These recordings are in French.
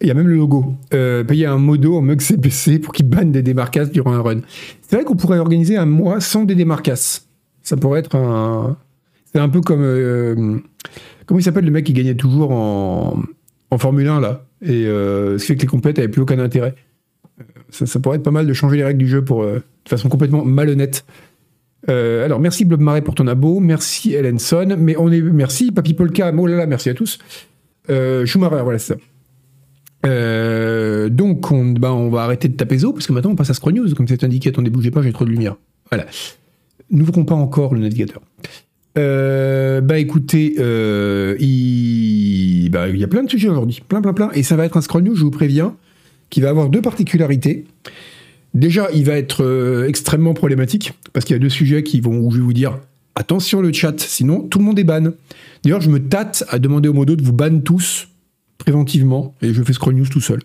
Il y a même le logo. Euh, payer un modo en mug CPC pour qu'il banne des démarcasses durant un run. C'est vrai qu'on pourrait organiser un mois sans des démarcasses. Ça pourrait être un. C'est un peu comme. euh, comment il s'appelle le mec qui gagnait toujours en, Formule 1 là? Et euh, ce qui fait que les compètes n'avaient plus aucun intérêt. Euh, Ça, pourrait être pas mal de changer les règles du jeu pour, de façon complètement malhonnête. Alors, merci Blob Marais pour ton abo, merci Ellenson, mais on est, merci Papy Polka, oh là là, merci à tous. Schumacher, voilà, c'est ça. Euh, donc, on, ben, on va arrêter de taper Zo, parce que maintenant on passe à Scroll News, comme c'est indiqué, attendez, bougez pas, j'ai trop de lumière. Voilà. N'ouvrons pas encore le navigateur. Euh, bah écoutez, euh, il, bah, il y a plein de sujets aujourd'hui, plein, plein, plein, et ça va être un Scroll News, je vous préviens, qui va avoir deux particularités. Déjà, il va être extrêmement problématique parce qu'il y a deux sujets qui vont où je vais vous dire attention le chat, sinon tout le monde est ban. D'ailleurs, je me tâte à demander au modo de vous ban tous préventivement et je fais scroll news tout seul.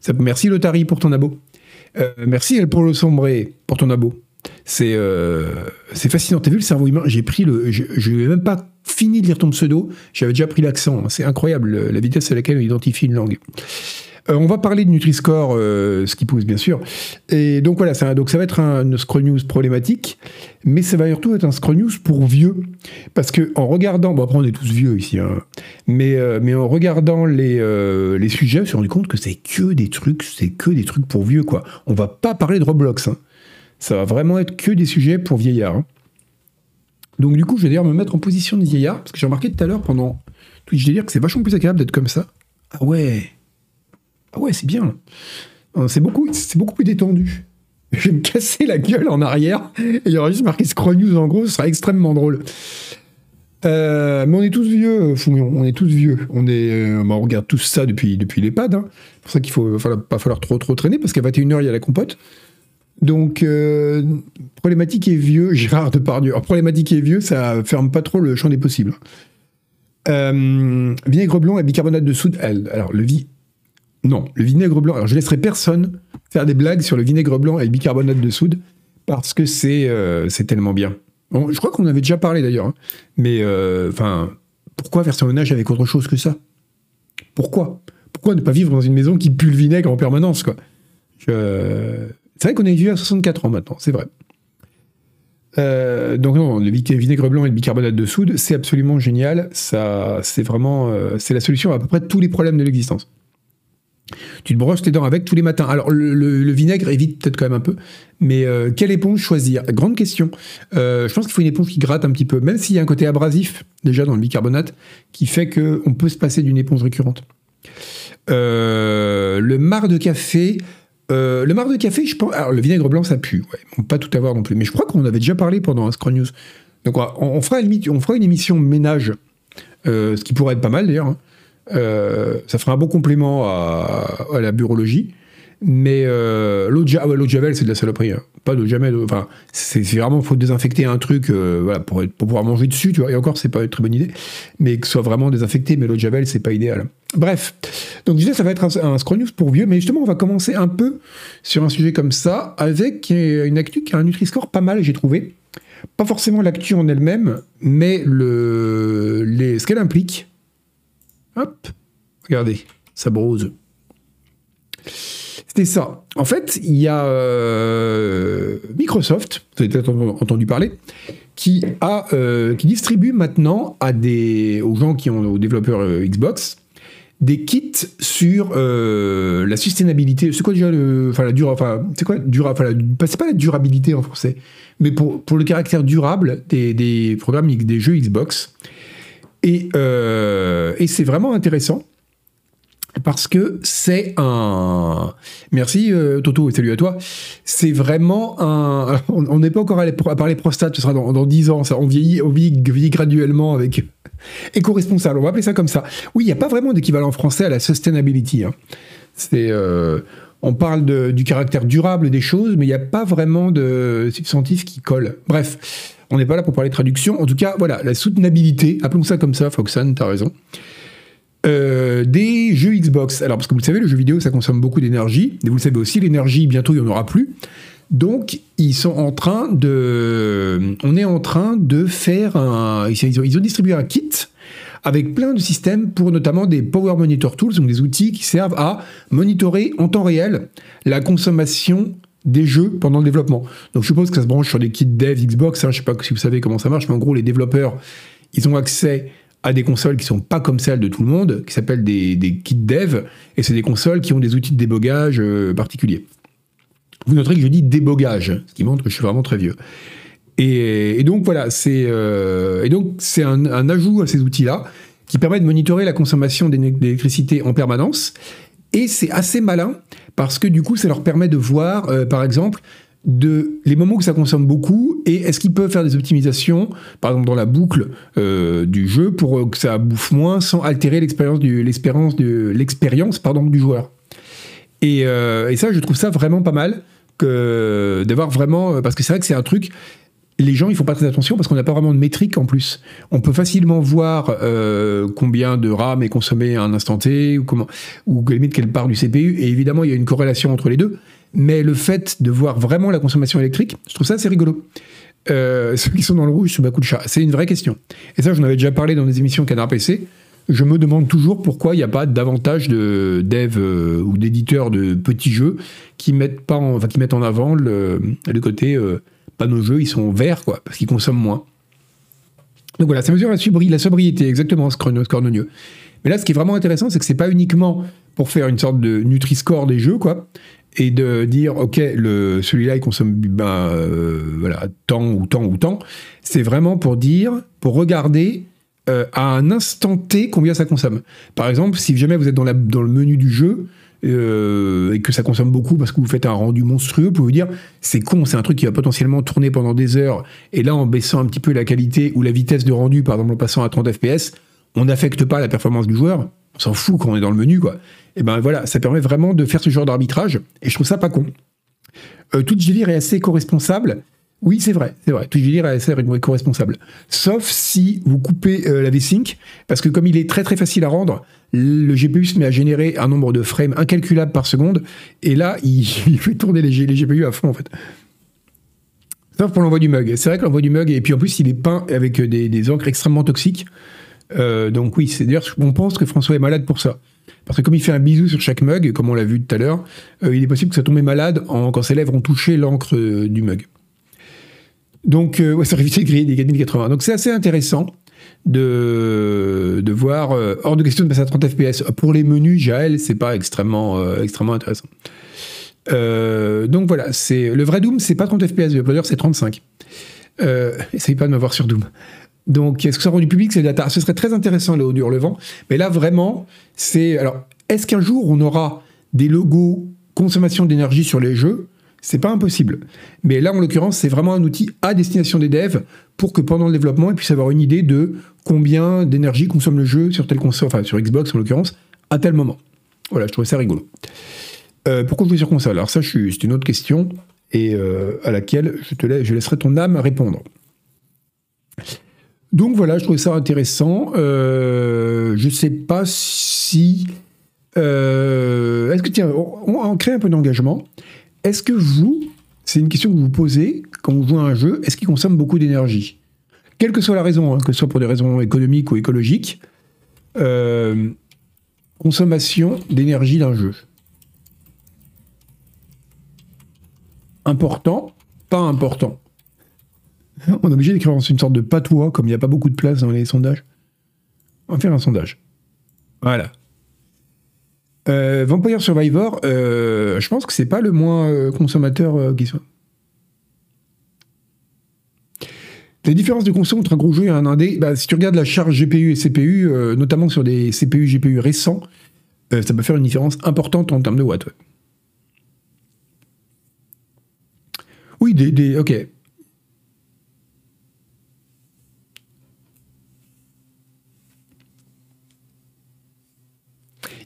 Ça, merci Lotari pour ton abo. Euh, merci El Polo Sombré pour ton abo. C'est euh, fascinant. T'as vu le cerveau humain? J'ai pris le. Je n'ai même pas fini de lire ton pseudo. J'avais déjà pris l'accent. C'est incroyable le- la vitesse à laquelle on identifie une langue. Euh, on va parler de Nutri-Score, euh, ce qui pousse bien sûr. Et donc voilà, ça, donc ça va être un scroll news problématique, mais ça va surtout être un scroll news pour vieux. Parce que en regardant, bon après on est tous vieux ici, hein, mais, euh, mais en regardant les, sujets, je me suis rendu compte que c'est que des trucs, c'est que des trucs pour vieux quoi. On va pas parler de Roblox. hein. Ça va vraiment être que des sujets pour vieillards. hein. Donc du coup, je vais d'ailleurs me mettre en position de vieillard, parce que j'ai remarqué tout à l'heure pendant Twitch délire que c'est vachement plus agréable d'être comme ça. Ah ouais ah ouais, c'est bien. Euh, C'est beaucoup, beaucoup plus détendu. Je vais me casser la gueule en arrière et il y aura juste marqué Scroll News en gros, ce sera extrêmement drôle. Euh, mais on est tous vieux, euh, on est tous vieux. On, est, euh, on regarde tous ça depuis, depuis l'EHPAD. Hein. C'est pour ça qu'il ne va pas falloir trop, trop traîner parce qu'à 21h, il y a la compote. Donc, euh, problématique et vieux, Gérard Depardieu. Alors, problématique et vieux, ça ferme pas trop le champ des possibles. Euh, vinaigre blanc et bicarbonate de soude. Alors, le vi... Non, le vinaigre blanc. Alors, je laisserai personne faire des blagues sur le vinaigre blanc et le bicarbonate de soude parce que c'est euh, tellement bien. Je crois qu'on avait déjà parlé d'ailleurs. hein. Mais, euh, enfin, pourquoi faire son ménage avec autre chose que ça? Pourquoi? Pourquoi ne pas vivre dans une maison qui pue le vinaigre en permanence, quoi? C'est vrai qu'on est vieux à 64 ans maintenant, c'est vrai. Euh, donc non, le vi- vinaigre blanc et le bicarbonate de soude, c'est absolument génial. C'est vraiment, c'est la solution à, à peu près tous les problèmes de l'existence. Tu te brosses les dents avec tous les matins. Alors le, vinaigre évite peut-être quand même un peu, mais euh, quelle éponge choisir? Grande question. Euh, je pense qu'il faut une éponge qui gratte un petit peu, même s'il y a un côté abrasif déjà dans le bicarbonate qui fait que on peut se passer d'une éponge récurrente. Euh, le marc de café. le marc de café, je pense. Alors, le vinaigre blanc, ça pue. Ouais. On peut pas tout avoir non plus. Mais je crois qu'on avait déjà parlé pendant un Scroll News. Donc, on, fera, une, émission ménage, ce qui pourrait être pas mal d'ailleurs. hein. Euh, ça fera un bon complément à, à la burologie. Mais l'eau de, Javel, c'est de la saloperie. hein. Pas de jamais. Enfin, c'est vraiment, faut désinfecter un truc euh, pour, pouvoir manger dessus. Tu vois. Et encore, c'est pas une très bonne idée. Mais que ce soit vraiment désinfecté, mais l'eau de Javel, c'est pas idéal. Bref. Donc, je disais, ça va être un, un Scroll News pour vieux. Mais justement, on va commencer un peu sur un sujet comme ça, avec une actu qui a un Nutri-Score pas mal, j'ai trouvé. Pas forcément l'actu en elle-même, mais le, ce qu'elle implique. Hop, regardez, ça brose. C'était ça. En fait, il y a euh, Microsoft, vous avez peut-être entendu- parler, qui, a, euh, qui distribue maintenant à des, aux gens qui ont, aux développeurs euh, Xbox, des kits sur la sustainabilité. C'est quoi déjà le, enfin la dura, enfin c'est quoi dura, enfin c'est pas la durabilité en français, mais pour, pour le caractère durable des, des programmes des jeux Xbox. Et, euh, et c'est vraiment intéressant parce que c'est un. Merci euh, Toto et salut à toi. C'est vraiment un. On n'est pas encore allé à parler prostate, ce sera dans, dans 10 ans. On, vieillit, on vieillit, graduellement avec. Éco-responsable, on va appeler ça comme ça. Oui, il n'y a pas vraiment d'équivalent français à la sustainability. hein. C'est. euh, on parle du caractère durable des choses, mais il n'y a pas vraiment de substantif qui colle. Bref, on n'est pas là pour parler de traduction. En tout cas, voilà, la soutenabilité, appelons ça comme ça, Foxan, t'as raison. Euh, des jeux Xbox. Alors, parce que vous le savez, le jeu vidéo, ça consomme beaucoup d'énergie. Et vous le savez aussi, l'énergie, bientôt, il n'y en aura plus. Donc, ils sont en train de. On est en train de faire un. Ils ont, ils ont distribué un kit avec plein de systèmes pour notamment des Power Monitor Tools, donc des outils qui servent à monitorer en temps réel la consommation des jeux pendant le développement. Donc je suppose que ça se branche sur des kits dev Xbox, hein, je ne sais pas si vous savez comment ça marche, mais en gros les développeurs, ils ont accès à des consoles qui sont pas comme celles de tout le monde, qui s'appellent des, kits dev, et c'est des consoles qui ont des outils de débogage euh, particuliers. Vous noterez que je dis débogage, ce qui montre que je suis vraiment très vieux. Et, donc voilà, c'est euh, un, ajout à ces outils-là qui permet de monitorer la consommation d'électricité en permanence. Et c'est assez malin parce que du coup, ça leur permet de voir, euh, par exemple, les moments où ça consomme beaucoup et est-ce qu'ils peuvent faire des optimisations, par exemple dans la boucle euh, du jeu, pour que ça bouffe moins sans altérer l'expérience du de l'expérience du joueur. Et, et, ça, je trouve ça vraiment pas mal que d'avoir vraiment parce que c'est vrai que c'est un truc les gens ils font pas très attention parce qu'on n'a pas vraiment de métrique en plus. On peut facilement voir euh, combien de RAM est consommé à un instant T ou comment ou limite quelle part du CPU et évidemment il y a une corrélation entre les deux. Mais le fait de voir vraiment la consommation électrique, je trouve ça assez rigolo. Euh, ceux qui sont dans le rouge sous ma de chat, c'est une vraie question. Et ça, j'en avais déjà parlé dans des émissions Canard PC. Je me demande toujours pourquoi il n'y a pas davantage de devs euh, ou d'éditeurs de petits jeux qui mettent pas, en, enfin, qui mettent en avant le, le côté pas nos jeux, ils sont verts, quoi, parce qu'ils consomment moins. Donc voilà, ça mesure la, la sobriété, exactement, ce cornonieux. Mais là, ce qui est vraiment intéressant, c'est que c'est pas uniquement pour faire une sorte de Nutri-Score des jeux, quoi, et de dire, ok, le, celui-là, il consomme ben, euh, voilà, tant ou tant ou tant. C'est vraiment pour dire, pour regarder euh, à un instant T combien ça consomme. Par exemple, si jamais vous êtes dans, la, dans le menu du jeu, euh, et que ça consomme beaucoup parce que vous faites un rendu monstrueux, pouvez vous dire c'est con, c'est un truc qui va potentiellement tourner pendant des heures, et là en baissant un petit peu la qualité ou la vitesse de rendu, par exemple en passant à 30 fps, on n'affecte pas la performance du joueur, on s'en fout quand on est dans le menu, quoi. Et ben voilà, ça permet vraiment de faire ce genre d'arbitrage, et je trouve ça pas con. Euh, Twitch est assez co-responsable. Oui, c'est vrai, c'est vrai. Twitch est assez co-responsable. Sauf si vous coupez euh, la V-Sync, parce que comme il est très très facile à rendre, le GPU se met à générer un nombre de frames incalculable par seconde, et là, il, fait tourner les, GPU à fond, en fait. Sauf pour l'envoi du mug. C'est vrai que l'envoi du mug, et puis en plus, il est peint avec des, encres extrêmement toxiques. Euh, donc oui, c'est d'ailleurs, on pense que François est malade pour ça. Parce que comme il fait un bisou sur chaque mug, comme on l'a vu tout à l'heure, euh, il est possible que ça tombe malade quand ses lèvres ont touché l'encre euh, du mug. Donc, ouais, ça aurait évité de griller des 4080. Donc c'est assez intéressant de, de voir, euh, hors de question de passer à 30 fps. Pour les menus, Jaël, c'est pas extrêmement, euh, extrêmement intéressant. Euh, donc voilà, c'est le vrai Doom, c'est pas 30 fps, le uploader c'est 35. essayez pas de m'avoir sur Doom. Donc, est-ce que ça rend du public ces data Ce serait très intéressant, le dur le vent. Mais là, vraiment, c'est. Alors, est-ce qu'un jour on aura des logos consommation d'énergie sur les jeux? C'est pas impossible. Mais là, en l'occurrence, c'est vraiment un outil à destination des devs pour que pendant le développement, ils puissent avoir une idée de combien d'énergie consomme le jeu sur tel console, enfin sur Xbox en l'occurrence, à tel moment. Voilà, je trouvais ça rigolo. Euh, pourquoi jouer sur console? Alors ça, c'est une autre question et euh, à laquelle je te je laisserai ton âme répondre. Donc voilà, je trouvais ça intéressant. Euh, je sais pas si. Euh, est-ce que tiens, on, on crée un peu d'engagement. Est-ce que vous, c'est une question que vous vous posez quand vous jouez à un jeu, est-ce qu'il consomme beaucoup d'énergie? Quelle que soit la raison, hein, que ce soit pour des raisons économiques ou écologiques, euh, consommation d'énergie d'un jeu. Important, pas important. On est obligé d'écrire une sorte de patois, comme il n'y a pas beaucoup de place dans les sondages. On va faire un sondage. Voilà. Euh, Vampire Survivor, euh, je pense que c'est pas le moins euh, consommateur qui soit. Les différences de consommation entre un gros jeu et un indé, bah, si tu regardes la charge GPU et CPU, notamment sur des CPU GPU récents, ça peut faire une différence importante en termes de watts. Oui, des, des, ok.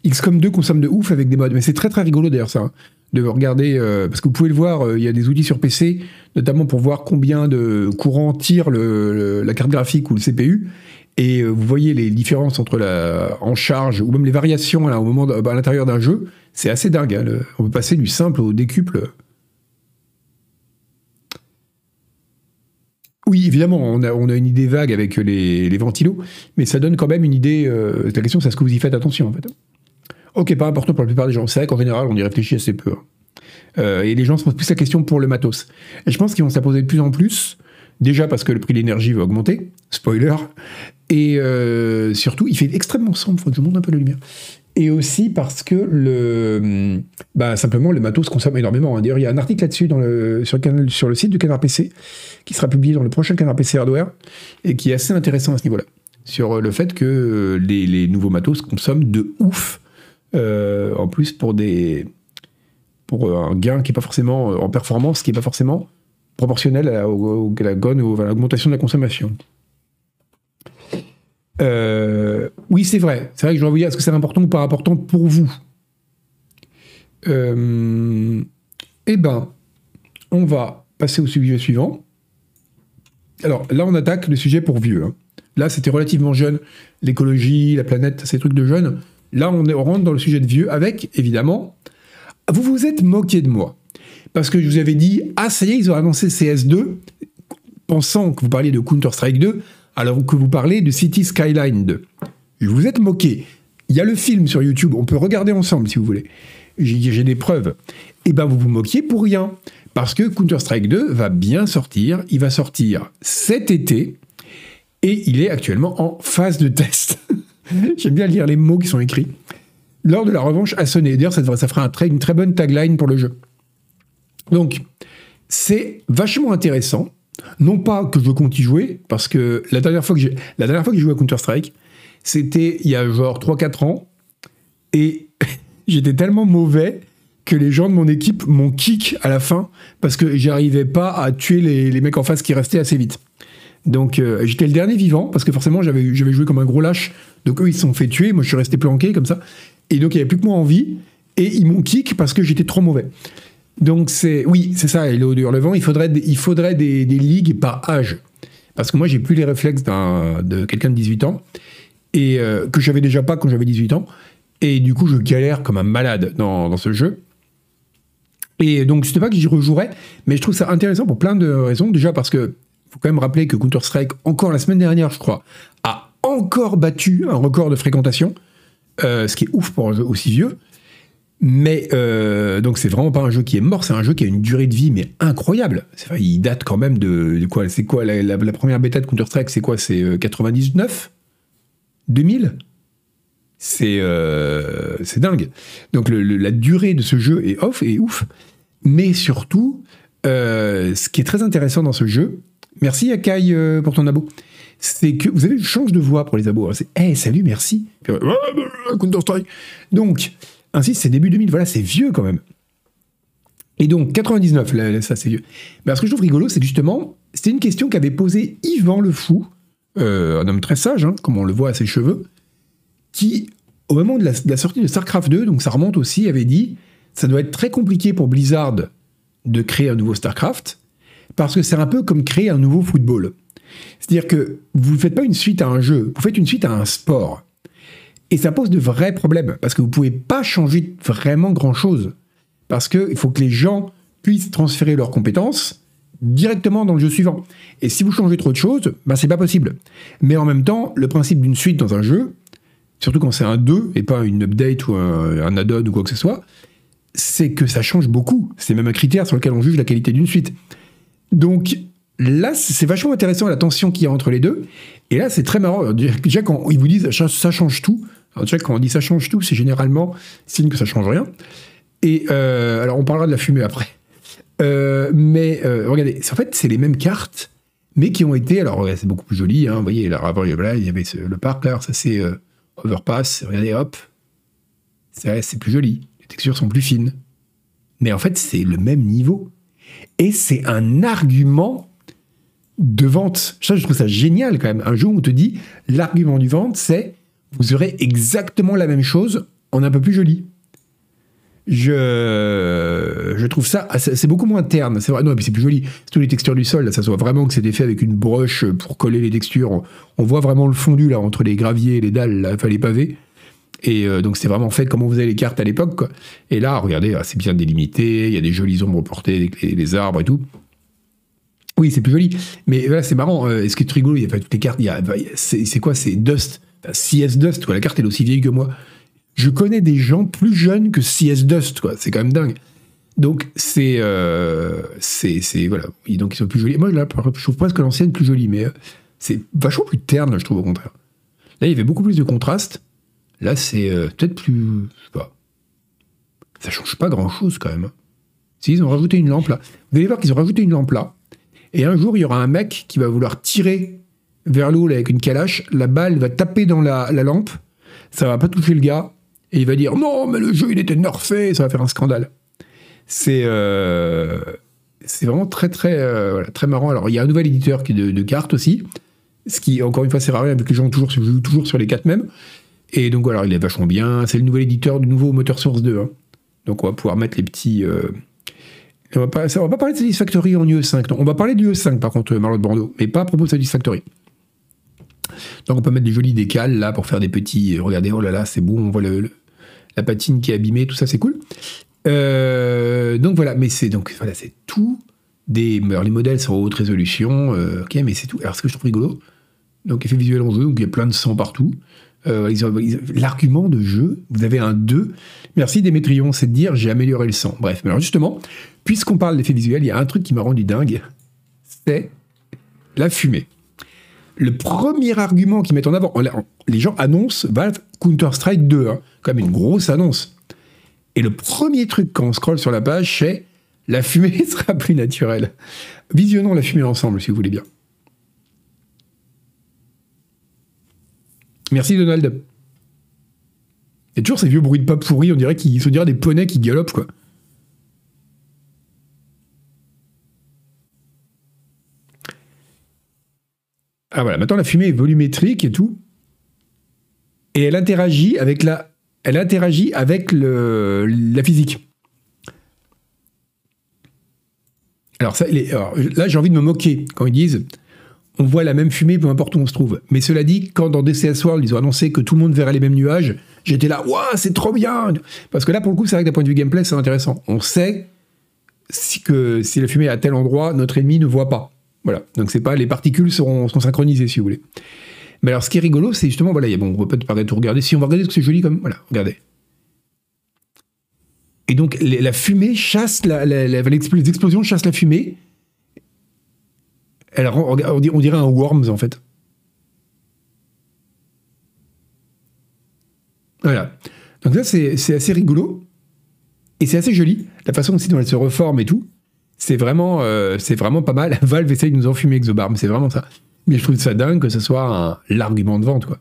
XCOM 2 consomme de ouf avec des modes. Mais c'est très très rigolo d'ailleurs ça. Hein, de regarder, euh, parce que vous pouvez le voir, euh, il y a des outils sur PC, notamment pour voir combien de courant tire la carte graphique ou le CPU. Et euh, vous voyez les différences entre la en charge ou même les variations à l'intérieur d'un jeu. C'est assez dingue. Hein, on peut passer du simple au décuple. Oui, évidemment, on a, une idée vague avec les, ventilos, mais ça donne quand même une idée. La question, c'est ce que vous y faites attention, en fait? Ok, pas important pour la plupart des gens. C'est vrai qu'en général, on y réfléchit assez peu. Hein. Euh, et les gens se posent plus la question pour le matos. Et je pense qu'ils vont se la poser de plus en plus, déjà parce que le prix de l'énergie va augmenter, spoiler, et euh, surtout, il fait extrêmement sombre, il faut que je monte un peu la lumière. Et aussi parce que le, bah, simplement, le matos consomme énormément. D'ailleurs, il y a un article là-dessus sur, le, site du Canard PC, qui sera publié dans le prochain Canard PC Hardware, et qui est assez intéressant à ce niveau-là, sur le fait que les, les nouveaux matos consomment de ouf, euh, en plus pour des pour un gain qui n'est pas forcément en performance, qui n'est pas forcément proportionnel à, la ou à l'augmentation de la consommation. Euh, oui, c'est vrai. C'est vrai que je dois vous dire, est-ce que c'est important ou pas important pour vous? Euh, Eh ben, on va passer au sujet suivant. Alors là, on attaque le sujet pour vieux. Hein. Là, c'était relativement jeune. L'écologie, la planète, ces trucs de jeunes. Là, on, rentre dans le sujet de vieux avec, évidemment, vous vous êtes moqué de moi. Parce que je vous avais dit, ah ça y est, ils ont annoncé CS2, pensant que vous parliez de Counter-Strike 2, alors que vous parlez de City Skyline 2. Je vous êtes moqué. Il y a le film sur YouTube, on peut regarder ensemble si vous voulez. J'ai des preuves. Eh ben vous vous moquiez pour rien. Parce que Counter-Strike 2 va bien sortir. Il va sortir cet été. Et il est actuellement en phase de test. J'aime bien lire les mots qui sont écrits lors de la revanche à sonner. D'ailleurs, ça, ça fera une très bonne tagline pour le jeu. Donc, c'est vachement intéressant. Non pas que je compte y jouer, parce que la dernière fois que j'ai, la dernière fois que j'ai joué à Counter-Strike, c'était il y a genre 3-4 ans, et j'étais tellement mauvais que les gens de mon équipe m'ont kick à la fin, parce que j'arrivais pas à tuer les, mecs en face qui restaient assez vite. Donc euh, j'étais le dernier vivant, parce que forcément j'avais, j'avais joué comme un gros lâche, donc eux ils se sont fait tuer, moi je suis resté planqué comme ça, et donc, il n'y avait plus que moi en vie. Et ils m'ont kick parce que j'étais trop mauvais. Donc, c'est oui, c'est ça, et le il faudrait, il faudrait des, ligues par âge. Parce que moi, j'ai plus les réflexes de quelqu'un de 18 ans, et euh, que j'avais déjà pas quand j'avais 18 ans. Et du coup, je galère comme un malade dans, ce jeu. Et donc, sais pas que j'y rejouerais, mais je trouve ça intéressant pour plein de raisons. Déjà parce que faut quand même rappeler que Counter-Strike, encore la semaine dernière, je crois, a encore battu un record de fréquentation. Euh, ce qui est ouf pour un jeu aussi vieux. Mais euh, donc c'est vraiment pas un jeu qui est mort, c'est un jeu qui a une durée de vie mais incroyable. il date quand même de, quoi C'est quoi la, première bêta de Counter Strike C'est quoi C'est 99 euh, 2000 C'est dingue. Donc la durée de ce jeu est off et ouf. Mais surtout, ce qui est très intéressant dans ce jeu, merci Akai pour ton abo c'est que vous avez une change de voix pour les abos. Hein. C'est Hey, salut, merci. Counter-Strike. Donc, ainsi, c'est début 2000. Voilà, c'est vieux quand même. Et donc, 99, là, ça c'est vieux. Mais ce que je trouve rigolo, c'est justement, c'était une question qu'avait posée Yvan le Fou, euh, un homme très sage, hein, comme on le voit à ses cheveux, qui, au moment de la, sortie de StarCraft 2, donc ça remonte aussi, avait dit ça doit être très compliqué pour Blizzard de créer un nouveau StarCraft, parce que c'est un peu comme créer un nouveau football. C'est-à-dire que vous ne faites pas une suite à un jeu, vous faites une suite à un sport. Et ça pose de vrais problèmes, parce que vous ne pouvez pas changer vraiment grand-chose. Parce qu'il faut que les gens puissent transférer leurs compétences directement dans le jeu suivant. Et si vous changez trop de choses, ben c'est pas possible. Mais en même temps, le principe d'une suite dans un jeu, surtout quand c'est un 2 et pas une update ou un, un add-on ou quoi que ce soit, c'est que ça change beaucoup. C'est même un critère sur lequel on juge la qualité d'une suite. Donc, là, c'est vachement intéressant la tension qu'il y a entre les deux. Et là, c'est très marrant. Déjà, quand ils vous disent ça change tout, alors déjà, quand on dit ça change tout, c'est généralement signe que ça change rien. Et euh, alors, on parlera de la fumée après. Euh, mais euh, regardez, en fait, c'est les mêmes cartes, mais qui ont été. Alors, c'est beaucoup plus joli. Hein, vous voyez, là, il y avait le parc, là, ça c'est Overpass. Regardez, hop. C'est plus joli. Les textures sont plus fines. Mais en fait, c'est le même niveau. Et c'est un argument de vente. Ça, je trouve ça génial quand même. Un jour, on te dit, l'argument du vente, c'est vous aurez exactement la même chose en un peu plus joli. Je, je trouve ça, c'est beaucoup moins terne. C'est vrai, non, mais c'est plus joli. C'est tous les textures du sol. Là, ça se voit vraiment que c'est fait avec une broche pour coller les textures. On, voit vraiment le fondu là entre les graviers, les dalles, là, enfin, les pavés. Et euh, donc c'est vraiment fait comme on faisait les cartes à l'époque. Et là, regardez, ah, c'est bien délimité. Il y a des jolies ombres portées avec les arbres et tout. Oui, c'est plus joli. Mais voilà, c'est marrant. Euh, ce qui est rigolo, il y a pas toutes les cartes. Il y a, c'est quoi? C'est Dust. CS Dust, quoi. La carte, elle est aussi vieille que moi. Je connais des gens plus jeunes que CS Dust, quoi. C'est quand même dingue. Donc, c'est. Euh, c'est. Voilà. Donc, ils sont plus jolis. Moi, là, je trouve presque l'ancienne plus jolie, mais euh, c'est vachement plus terne, je trouve, au contraire. Là, il y avait beaucoup plus de contraste. Là, c'est euh, peut-être plus. Je sais pas. Ça change pas grand-chose, quand même. Si, ils ont rajouté une lampe là. Vous allez voir qu'ils ont rajouté une lampe là. Et un jour, il y aura un mec qui va vouloir tirer vers l'eau avec une calache. La balle va taper dans la, lampe. Ça va pas toucher le gars. Et il va dire Non, mais le jeu, il était nerfé. Ça va faire un scandale. C'est. Euh, c'est vraiment très, très, euh, très marrant. Alors, il y a un nouvel éditeur qui est de, cartes aussi. Ce qui, encore une fois, c'est rare avec les gens toujours, jouent toujours sur les cartes mêmes. Et donc, voilà, il est vachement bien. C'est le nouvel éditeur du nouveau Motor Source 2. Hein. Donc, on va pouvoir mettre les petits. Euh, on va pas, va pas parler de Satisfactory en UE5. On va parler du UE5 par contre, Marlotte Bordeaux, mais pas à propos de Satisfactory. Donc on peut mettre des jolis décals là pour faire des petits. Euh, regardez, oh là là, c'est beau, on voit la patine qui est abîmée, tout ça, c'est cool. Euh, donc voilà, mais c'est donc voilà, c'est tout. Des, alors les modèles sont en haute résolution, euh, ok, mais c'est tout. Alors ce que je trouve rigolo, donc effet visuel en jeu, donc il y a plein de sang partout. Euh, L'argument de jeu, vous avez un 2. Merci Démétrion, c'est de dire j'ai amélioré le sang. Bref, alors justement, puisqu'on parle d'effet visuel, il y a un truc qui m'a rendu dingue, c'est la fumée. Le premier argument qu'ils mettent en avant, les gens annoncent Valve Counter-Strike 2, hein, comme une grosse annonce. Et le premier truc quand on scrolle sur la page, c'est la fumée sera plus naturelle. Visionnons la fumée ensemble, si vous voulez bien. Merci Donald. A toujours ces vieux bruits de pas pourris, on dirait qu'ils se dirait des poneys qui galopent, quoi. Ah voilà, maintenant la fumée est volumétrique et tout. Et elle interagit avec la, elle interagit avec le, la physique. Alors, ça, alors là, j'ai envie de me moquer quand ils disent on voit la même fumée peu importe où on se trouve. Mais cela dit, quand dans DCS World, ils ont annoncé que tout le monde verrait les mêmes nuages, j'étais là, waouh, c'est trop bien Parce que là, pour le coup, c'est vrai que d'un point de vue gameplay, c'est intéressant. On sait si, que si la fumée est à tel endroit, notre ennemi ne voit pas. Voilà. Donc c'est pas les particules seront, synchronisées si vous voulez. Mais alors ce qui est rigolo, c'est justement voilà, bon, on va peut-être tout regarder. Si on va regarder ce que c'est joli comme voilà, regardez. Et donc la fumée chasse la, les explosions chassent la fumée elle on dirait un Worms en fait. Voilà. Donc ça, c'est assez rigolo. Et c'est assez joli. La façon aussi dont elle se reforme et tout. C'est vraiment, euh, vraiment pas mal. Valve essaye de nous enfumer Exobarm, c'est vraiment ça. Mais je trouve ça dingue que ce soit l'argument de vente, quoi.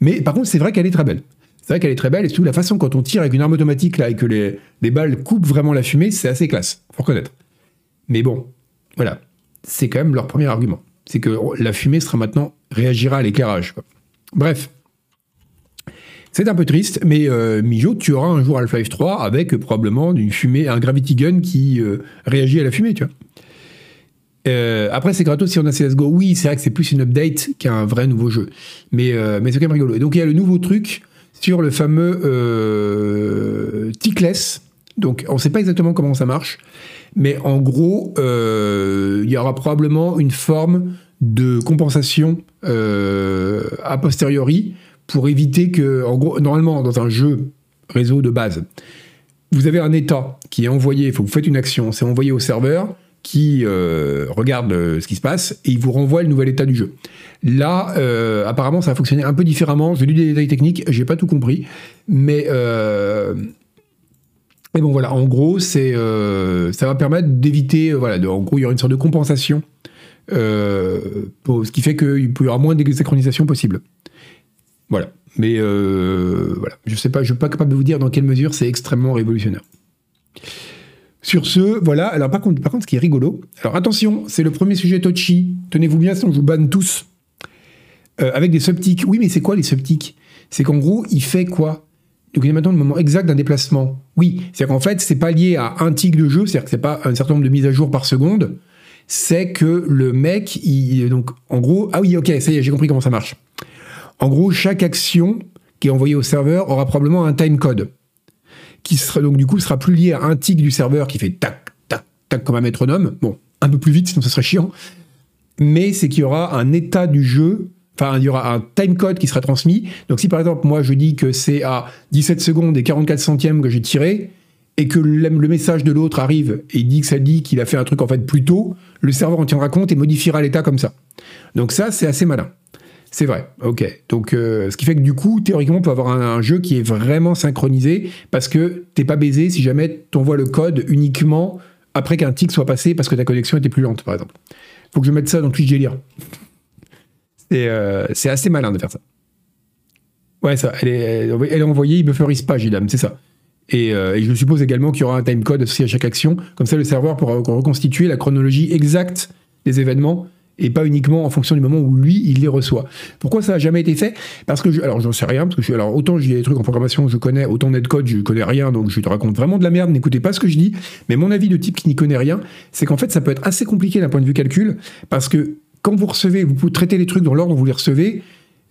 Mais par contre, c'est vrai qu'elle est très belle. C'est vrai qu'elle est très belle, et surtout la façon quand on tire avec une arme automatique là et que les, les balles coupent vraiment la fumée, c'est assez classe, faut reconnaître. Mais bon, voilà c'est quand même leur premier argument. C'est que la fumée sera maintenant réagira à l'éclairage. Bref. C'est un peu triste, mais euh, Mijo, tu auras un jour Half-Life 3 avec probablement une fumée, un Gravity Gun qui euh, réagit à la fumée, tu vois. Euh, après, c'est gratos si on a CSGO. Oui, c'est vrai que c'est plus une update qu'un vrai nouveau jeu. Mais, mais c'est quand même rigolo. Et donc, il y a le nouveau truc sur le fameux Tickless. Donc, on ne sait pas exactement comment ça marche. Mais en gros, euh, il y aura probablement une forme de compensation euh, a posteriori pour éviter que, en gros, normalement, dans un jeu réseau de base, vous avez un état qui est envoyé, il faut que vous faites une action, c'est envoyé au serveur qui euh, regarde ce qui se passe et il vous renvoie le nouvel état du jeu. Là, apparemment, ça va fonctionner un peu différemment. J'ai lu des détails techniques, j'ai pas tout compris, mais et bon voilà, en gros, c'est, euh, ça va permettre d'éviter, euh, voilà, en gros, il y aura une sorte de compensation, euh, ce qui fait qu'il y avoir moins de désynchronisation possible. Voilà. Mais voilà, je sais pas, je suis pas capable de vous dire dans quelle mesure c'est extrêmement révolutionnaire. Sur ce, voilà. Alors par contre, par contre, ce qui est rigolo. Alors attention, c'est le premier sujet touchy. Tenez-vous bien, sinon je vous banne tous. avec des subtiques. Oui, mais c'est quoi les subtiques C'est qu'en gros, il fait quoi? Il maintenant le moment exact d'un déplacement. Oui, c'est-à-dire qu'en fait, c'est pas lié à un tic de jeu, c'est-à-dire que c'est pas un certain nombre de mises à jour par seconde. C'est que le mec, il, donc en gros, ah oui, ok, ça y est, j'ai compris comment ça marche. En gros, chaque action qui est envoyée au serveur aura probablement un timecode qui sera donc du coup sera plus lié à un tic du serveur qui fait tac tac tac comme un métronome. Bon, un peu plus vite, sinon ça serait chiant. Mais c'est qu'il y aura un état du jeu, enfin, il y aura un timecode qui sera transmis. Donc, si par exemple, moi je dis que c'est à 17 secondes et 44 centièmes que j'ai tiré, et que le, message de l'autre arrive et il dit que ça dit qu'il a fait un truc en fait plus tôt, le serveur en tiendra compte et modifiera l'état comme ça. Donc, ça, c'est assez malin. C'est vrai, ok. Donc, euh, ce qui fait que du coup, théoriquement, on peut avoir un, jeu qui est vraiment synchronisé parce que t'es pas baisé si jamais t'envoies le code uniquement après qu'un tic soit passé parce que ta connexion était plus lente, par exemple. Faut que je mette ça dans Twitch Délire. Euh, c'est assez malin de faire ça. Ouais, ça, elle est, envoyée, il bufferise pas, Gidam, c'est ça. Et, euh, et, je suppose également qu'il y aura un timecode associé à chaque action. Comme ça, le serveur pourra reconstituer la chronologie exacte des événements et pas uniquement en fonction du moment où lui il les reçoit. Pourquoi ça n'a jamais été fait? Parce que je, alors j'en sais rien parce que je, alors autant j'ai des trucs en programmation je connais, autant netcode je connais rien donc je te raconte vraiment de la merde. N'écoutez pas ce que je dis. Mais mon avis de type qui n'y connaît rien, c'est qu'en fait ça peut être assez compliqué d'un point de vue calcul parce que quand vous recevez, vous pouvez les trucs dans l'ordre où vous les recevez.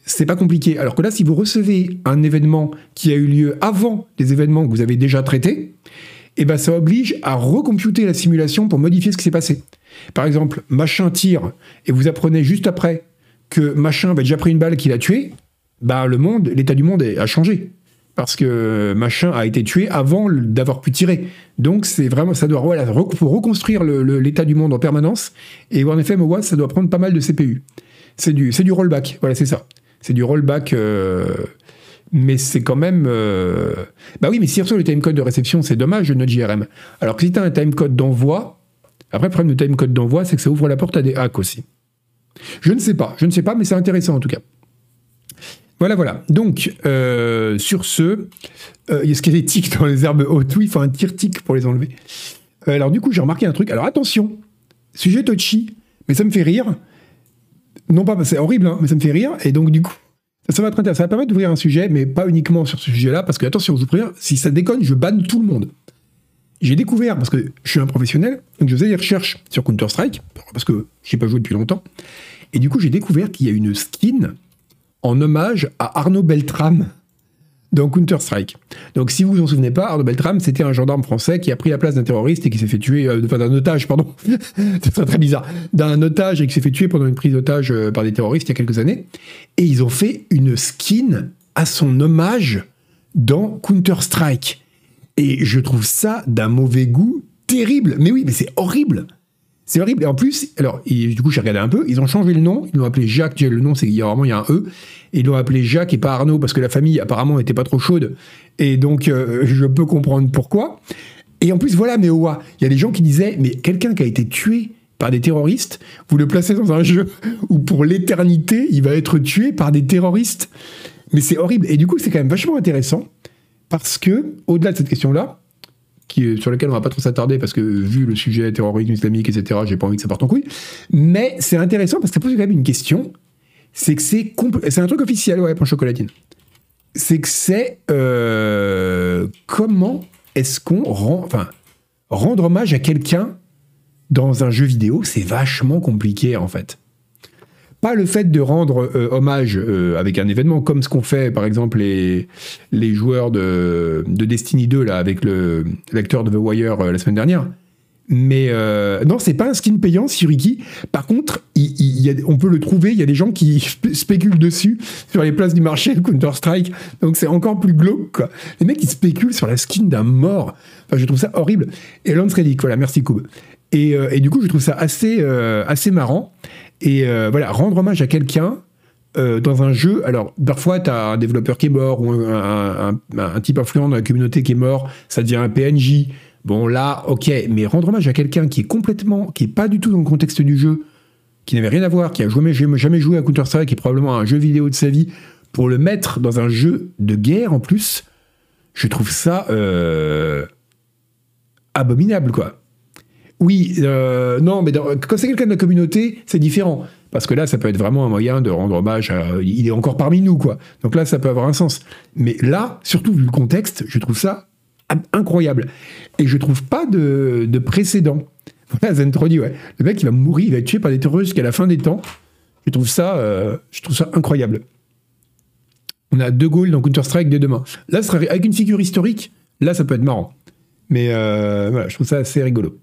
C'est pas compliqué. Alors que là, si vous recevez un événement qui a eu lieu avant les événements que vous avez déjà traités, eh ben ça oblige à recomputer la simulation pour modifier ce qui s'est passé. Par exemple, machin tire et vous apprenez juste après que machin va déjà pris une balle qui l'a tué, bah le monde, l'état du monde a changé parce que machin a été tué avant d'avoir pu tirer. Donc c'est vraiment, ça doit voilà, faut reconstruire l'état du monde en permanence. Et en effet, moi, ça doit prendre pas mal de CPU. C'est du, c'est du rollback. Voilà, c'est ça. C'est du rollback. Euh, mais c'est quand même. Euh, bah oui, mais si reçoit le timecode de réception, c'est dommage notre JRM. Alors que si tu as un timecode d'envoi, après, le problème du timecode d'envoi, c'est que ça ouvre la porte à des hacks aussi. Je ne sais pas, je ne sais pas, mais c'est intéressant en tout cas. Voilà, voilà. Donc, euh, sur ce, il y a ce qu'il y a des tics dans les herbes hautes. Oui, il faut un tir-tic pour les enlever. Euh, alors, du coup, j'ai remarqué un truc. Alors, attention, sujet touchy, mais ça me fait rire. Non pas, c'est horrible, hein, mais ça me fait rire. Et donc, du coup, ça, va être intéressant. Ça va permettre d'ouvrir un sujet, mais pas uniquement sur ce sujet-là, parce que, attention, je vous si ça déconne, je banne tout le monde j'ai découvert, parce que je suis un professionnel, donc je faisais des recherches sur Counter-Strike, parce que je n'ai pas joué depuis longtemps, et du coup j'ai découvert qu'il y a une skin en hommage à Arnaud Beltrame dans Counter-Strike. Donc si vous vous en souvenez pas, Arnaud Beltrame, c'était un gendarme français qui a pris la place d'un terroriste et qui s'est fait tuer, euh, enfin d'un otage, pardon, c'est très, très bizarre, d'un otage et qui s'est fait tuer pendant une prise d'otage euh, par des terroristes il y a quelques années. Et ils ont fait une skin à son hommage dans Counter-Strike. Et je trouve ça d'un mauvais goût terrible. Mais oui, mais c'est horrible. C'est horrible. Et en plus, alors, du coup, j'ai regardé un peu. Ils ont changé le nom. Ils l'ont appelé Jacques. Le nom, c'est qu'il y a vraiment il y a un E. Et ils l'ont appelé Jacques et pas Arnaud parce que la famille apparemment n'était pas trop chaude. Et donc, euh, je peux comprendre pourquoi. Et en plus, voilà, mais il y a des gens qui disaient, mais quelqu'un qui a été tué par des terroristes, vous le placez dans un jeu où pour l'éternité, il va être tué par des terroristes. Mais c'est horrible. Et du coup, c'est quand même vachement intéressant parce que, au-delà de cette question-là, qui, sur laquelle on va pas trop s'attarder parce que vu le sujet terrorisme islamique, etc., j'ai pas envie que ça parte en couille. Mais c'est intéressant parce que ça pose quand même une question. C'est que c'est c'est un truc officiel, ouais, pour chocolatine. C'est que c'est euh, comment est-ce qu'on rend, enfin, rendre hommage à quelqu'un dans un jeu vidéo, c'est vachement compliqué en fait pas le fait de rendre euh, hommage euh, avec un événement comme ce qu'ont fait par exemple les, les joueurs de, de Destiny 2 là, avec le l'acteur de The Wire euh, la semaine dernière. Mais non, c'est pas un skin payant, Suriki. Par contre, il, on peut le trouver. Il y a des gens qui spéculent dessus sur les places du marché Counter Strike. Donc c'est encore plus glauque. Les mecs ils spéculent sur la skin d'un mort. Enfin, je trouve ça horrible. Et Lance Reddick, voilà, merci Koub. Et, et, du coup, je trouve ça assez assez marrant. Et euh, voilà, rendre hommage à quelqu'un euh, dans un jeu. Alors, parfois, tu as un développeur qui est mort ou un, type influent dans la communauté qui est mort, ça devient un PNJ. Bon, là, ok, mais rendre hommage à quelqu'un qui est complètement, qui est pas du tout dans le contexte du jeu, qui n'avait rien à voir, qui a jamais, joué à Counter-Strike, qui est probablement un jeu vidéo de sa vie, pour le mettre dans un jeu de guerre en plus, je trouve ça euh, abominable, quoi. Oui, euh, non, mais quand c'est quelqu'un de la communauté, c'est différent. Parce que là, ça peut être vraiment un moyen de rendre hommage à. Il est encore parmi nous, quoi. Donc là, ça peut avoir un sens. Mais là, surtout vu le contexte, je trouve ça incroyable. Et je trouve pas de, précédent. Voilà, Zentrodi, ouais. Le mec, il va mourir, il va être tué par des terroristes jusqu'à la fin des temps. Je trouve ça, euh, je trouve ça incroyable. On a deux goals dans Counter-Strike dès demain. Là, avec une figure historique, là, ça peut être marrant. Mais euh, voilà, je trouve ça assez rigolo.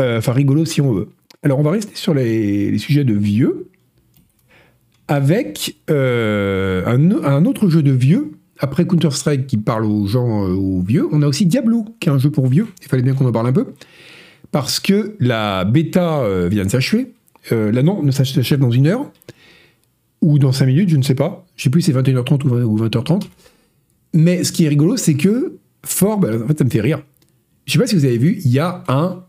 Euh, enfin, rigolo si on veut. Alors, on va rester sur les, sujets de vieux, avec euh, un, autre jeu de vieux. Après Counter-Strike qui parle aux gens, euh, aux vieux, on a aussi Diablo, qui est un jeu pour vieux. Il fallait bien qu'on en parle un peu. Parce que la bêta vient de s'achever. là, non, ne s'achève dans une heure. Ou dans cinq minutes, je ne sais pas. Je ne sais plus si c'est 21h30 ou 20h30. Mais ce qui est rigolo, c'est que Forbes, en fait, ça me fait rire. Je sais pas si vous avez vu, il y a un.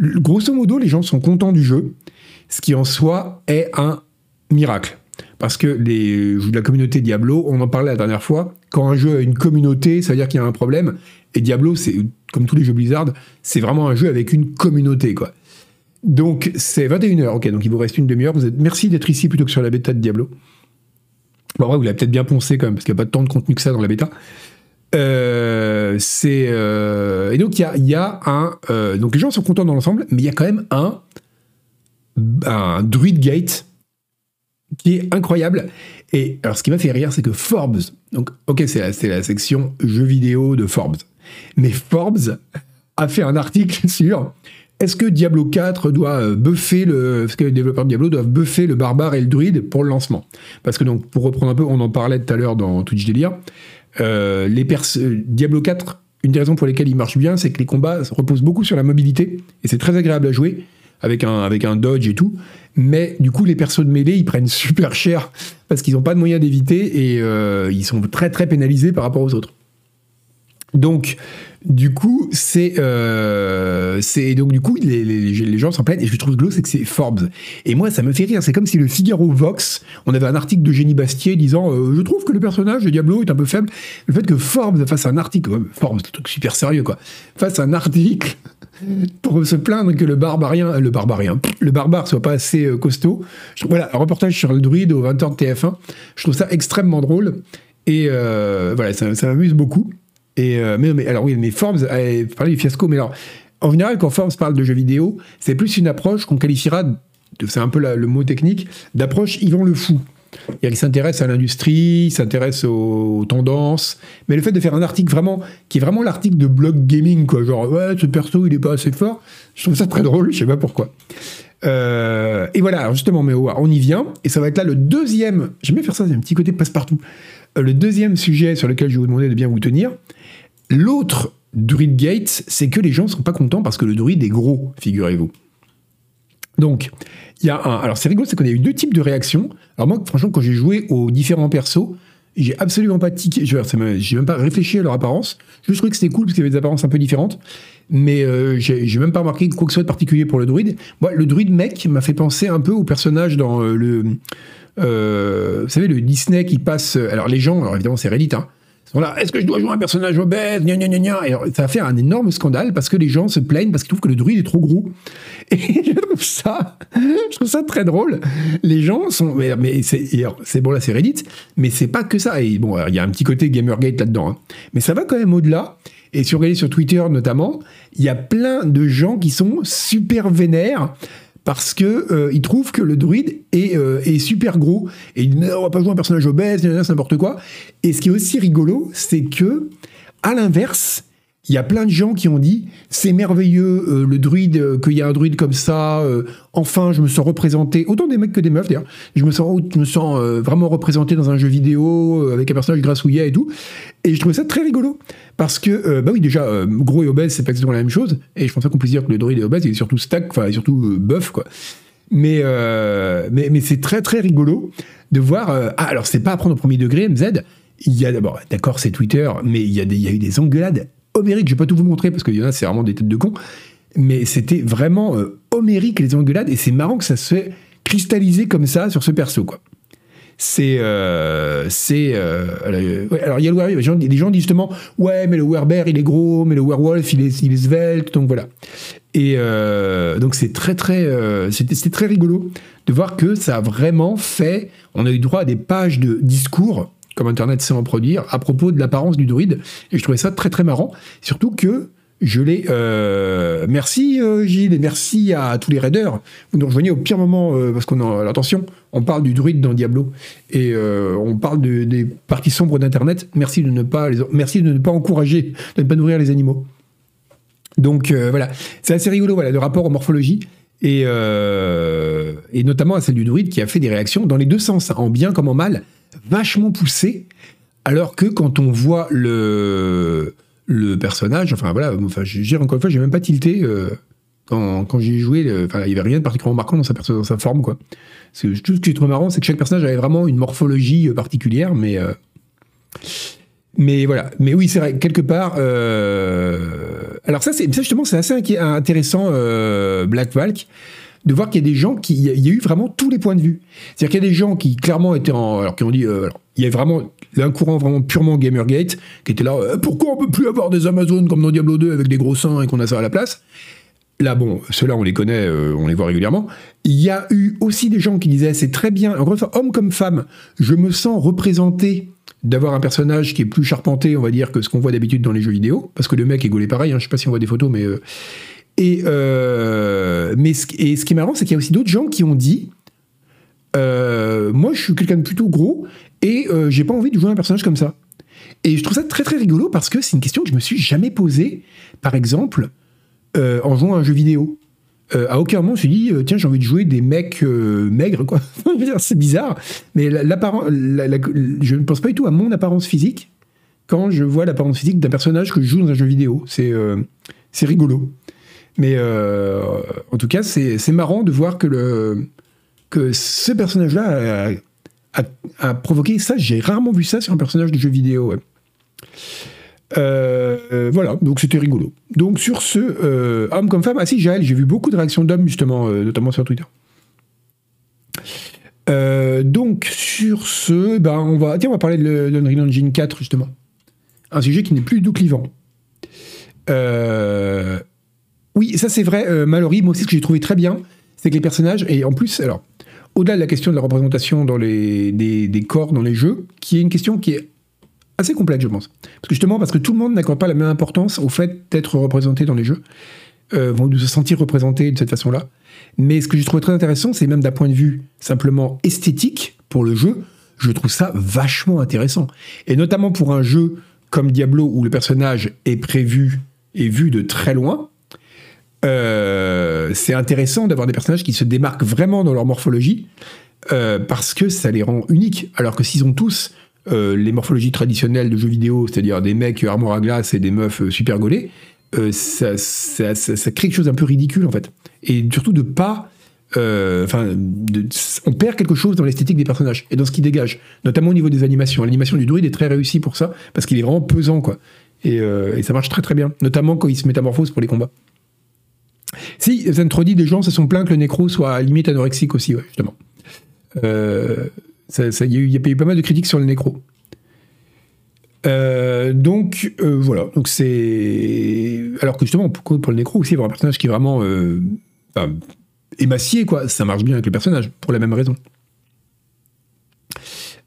Grosso modo, les gens sont contents du jeu, ce qui en soi est un miracle. Parce que les de la communauté Diablo, on en parlait la dernière fois, quand un jeu a une communauté, ça veut dire qu'il y a un problème. Et Diablo, c'est comme tous les jeux Blizzard, c'est vraiment un jeu avec une communauté, quoi. Donc c'est 21h, ok, donc il vous reste une demi-heure. Êtes... Merci d'être ici plutôt que sur la bêta de Diablo. Bon, ouais, vous l'avez peut-être bien poncé quand même, parce qu'il n'y a pas tant de contenu que ça dans la bêta. Euh, c'est euh, et donc il y a, un euh, donc les gens sont contents dans l'ensemble, mais il y a quand même un un Druid Gate qui est incroyable. Et alors ce qui m'a fait rire, c'est que Forbes, donc ok c'est la, section jeux vidéo de Forbes, mais Forbes a fait un article sur est-ce que Diablo 4 doit buffer le. Est-ce que les développeurs de Diablo doivent buffer le barbare et le druide pour le lancement? Parce que, donc, pour reprendre un peu, on en parlait tout à l'heure dans Twitch Délire. Euh, Diablo 4, une des raisons pour lesquelles il marche bien, c'est que les combats reposent beaucoup sur la mobilité et c'est très agréable à jouer avec un, dodge et tout. Mais du coup, les persos de mêlée, ils prennent super cher parce qu'ils n'ont pas de moyen d'éviter et euh, ils sont très très pénalisés par rapport aux autres. Donc, du coup, c'est euh, donc du coup les, les, les gens s'en plaignent et je trouve rigolo c'est que c'est Forbes. Et moi ça me fait rire c'est comme si le Figaro Vox on avait un article de Génie Bastier disant euh, je trouve que le personnage de Diablo est un peu faible. Le fait que Forbes fasse un article Forbes c'est un truc super sérieux quoi fasse un article pour se plaindre que le barbarien le barbarien le barbare soit pas assez euh, costaud. Voilà un reportage sur le druide au 20h de TF1 je trouve ça extrêmement drôle. Et voilà ça m'amuse beaucoup et, euh, mais, alors oui, mais Forbes a parlé du fiasco, mais alors, en général, quand Forbes parle de jeux vidéo, c'est plus une approche qu'on qualifiera, c'est un peu le mot technique, d'approche Yvan le fou. Il s'intéresse à l'industrie, il s'intéresse aux, tendances, mais le fait de faire un article vraiment, qui est vraiment l'article de blog gaming, quoi, genre, ouais, ce perso, il est pas assez fort, je trouve ça très drôle, je sais pas pourquoi. Euh, et voilà, justement, mais on y vient, et ça va être là le deuxième, j'aime bien faire ça, c'est un petit côté passe-partout, euh, le deuxième sujet sur lequel je vais vous demander de bien vous tenir, L'autre Druid Gate, c'est que les gens ne sont pas contents parce que le druide est gros, figurez-vous. Donc, il y a un. Alors, c'est rigolo, c'est qu'on a eu deux types de réactions. Alors, moi, franchement, quand j'ai joué aux différents persos, j'ai absolument pas tiqué. J'ai même pas réfléchi à leur apparence. Je trouvé que c'était cool parce qu'il y avait des apparences un peu différentes. Mais euh, j'ai même pas remarqué quoi que ce soit de particulier pour le druide. Moi, le druide mec m'a fait penser un peu au personnage dans euh, le. Euh, vous savez, le Disney qui passe. Alors, les gens, alors évidemment, c'est Reddit, hein, est-ce que je dois jouer un personnage obèse Et ça a fait un énorme scandale parce que les gens se plaignent parce qu'ils trouvent que le druide est trop gros. Et je trouve ça, je trouve ça très drôle. Les gens sont, mais, c'est bon là, c'est Reddit, mais c'est pas que ça. Et bon, il y a un petit côté Gamergate là-dedans, hein. mais ça va quand même au-delà. Et si vous regardez sur Twitter notamment, il y a plein de gens qui sont super vénères parce que euh, trouve que le druide est, euh, est super gros et il dit va pas jouer un personnage obèse, c'est n'importe quoi. Et ce qui est aussi rigolo, c'est que à l'inverse, il y a plein de gens qui ont dit c'est merveilleux euh, le druide euh, qu'il y a un druide comme ça euh, enfin je me sens représenté autant des mecs que des meufs d'ailleurs. Je me sens je me sens vraiment représenté dans un jeu vidéo avec un personnage grassouillet et tout. Et je trouvais ça très rigolo parce que bah oui déjà gros et obèse c'est pas exactement la même chose et je pensais qu'on puisse dire que le druide est obèse il est surtout stack enfin surtout bœuf quoi. Mais mais, mais c'est très très rigolo de voir ah alors c'est pas à prendre au premier degré MZ il y a d'abord, d'accord, c'est Twitter, mais il y, a il y a eu des engueulades homérique. Je vais pas tout vous montrer parce qu'il y en a, c'est vraiment des têtes de con. Mais c'était vraiment euh, homérique les engueulades et c'est marrant que ça se fait cristalliser comme ça sur ce perso, quoi. C'est. Euh, c'est euh, alors, il y a le les gens, disent justement Ouais, mais le werebear, il est gros, mais le werewolf, il est, il est svelte, donc voilà. Et donc, c'est très, très. c'était très rigolo de voir que ça a vraiment fait. On a eu droit à des pages de discours comme Internet sait en produire, à propos de l'apparence du druide. Et je trouvais ça très très marrant. Surtout que je l'ai. Euh, merci euh, Gilles et merci à tous les raiders. Vous nous rejoignez au pire moment euh, parce qu'on a. Attention, on parle du druide dans Diablo et on parle des parties sombres d'Internet. Merci de ne pas les, merci de ne pas encourager, de ne pas nourrir les animaux. Donc voilà, c'est assez rigolo voilà le rapport aux morphologies. Et, et notamment à celle du druide qui a fait des réactions dans les deux sens, en bien comme en mal, vachement poussées, alors que quand on voit le, le personnage, enfin voilà, enfin, je dire encore une fois, j'ai même pas tilté euh, quand, quand j'ai joué, enfin, il y avait rien de particulièrement marquant dans sa, dans sa forme, quoi. Tout ce qui est trop marrant, c'est que chaque personnage avait vraiment une morphologie particulière, mais mais voilà. Mais oui, c'est vrai, quelque part. Euh... Alors, ça, c'est, justement, c'est assez intéressant, euh, Black Valk, de voir qu'il y a des gens qui. Il y a eu vraiment tous les points de vue. C'est-à-dire qu'il y a des gens qui, clairement, étaient en. Alors, qui ont dit. Euh, il y a vraiment un courant vraiment purement Gamergate qui était là. Euh, pourquoi on peut plus avoir des Amazones comme dans Diablo 2 avec des gros seins et qu'on a ça à la place? Là, bon, ceux-là, on les connaît, euh, on les voit régulièrement. Il y a eu aussi des gens qui disaient c'est très bien, une fois, homme comme femme, je me sens représenté d'avoir un personnage qui est plus charpenté, on va dire, que ce qu'on voit d'habitude dans les jeux vidéo, parce que le mec est gaulé pareil, hein, je sais pas si on voit des photos, mais... et, euh, mais ce, et ce qui est marrant, c'est qu'il y a aussi d'autres gens qui ont dit, euh, moi je suis quelqu'un de plutôt gros, et j'ai pas envie de jouer un personnage comme ça. Et je trouve ça très très rigolo, parce que c'est une question que je me suis jamais posée, par exemple, en jouant à un jeu vidéo. Euh, à aucun moment, je me suis dit, euh, tiens, j'ai envie de jouer des mecs euh, maigres, quoi. c'est bizarre. Mais l'apparence, je ne pense pas du tout à mon apparence physique quand je vois l'apparence physique d'un personnage que je joue dans un jeu vidéo. C'est c'est rigolo. Mais en tout cas, c'est marrant de voir que, ce personnage-là a, provoqué ça. J'ai rarement vu ça sur un personnage de jeu vidéo. Euh, voilà, donc c'était rigolo. Donc sur ce, euh, homme comme femme, ah si, Jaël, j'ai vu beaucoup de réactions d'hommes justement, euh, notamment sur Twitter. donc sur ce, ben on va, on va parler de l'Unreal Engine 4 justement, un sujet qui n'est plus du clivant. Oui, ça c'est vrai, Mallory, moi aussi ce que j'ai trouvé très bien, c'est que les personnages, et en plus, alors, au-delà de la question de la représentation des, corps dans les jeux, qui est une question qui est assez complète, je pense. Parce que justement, parce que tout le monde n'accorde pas la même importance au fait d'être représenté dans les jeux, euh, vont se sentir représenté de cette façon-là. Mais ce que je trouve très intéressant, c'est même d'un point de vue simplement esthétique pour le jeu, je trouve ça vachement intéressant. Et notamment pour un jeu comme Diablo où le personnage est prévu et vu de très loin, euh, c'est intéressant d'avoir des personnages qui se démarquent vraiment dans leur morphologie euh, parce que ça les rend uniques. Alors que s'ils ont tous euh, les morphologies traditionnelles de jeux vidéo, c'est-à-dire des mecs armoire à glace et des meufs super gaulées, ça, crée quelque chose d'un peu ridicule en fait. Et surtout de pas. Enfin, on perd quelque chose dans l'esthétique des personnages et dans ce qui dégage, notamment au niveau des animations. L'animation du druide est très réussie pour ça, parce qu'il est vraiment pesant, quoi. Et, ça marche très très bien, notamment quand il se métamorphose pour les combats. Si, Zentrodi, des gens se sont plaints que le nécro soit limite anorexique aussi, ouais, justement. Euh, il y, a eu pas mal de critiques sur le nécro. Euh, donc euh, voilà, alors que justement pour, le nécro aussi avoir un personnage qui est vraiment euh, émacié quoi, ça marche bien avec le personnage pour la même raison.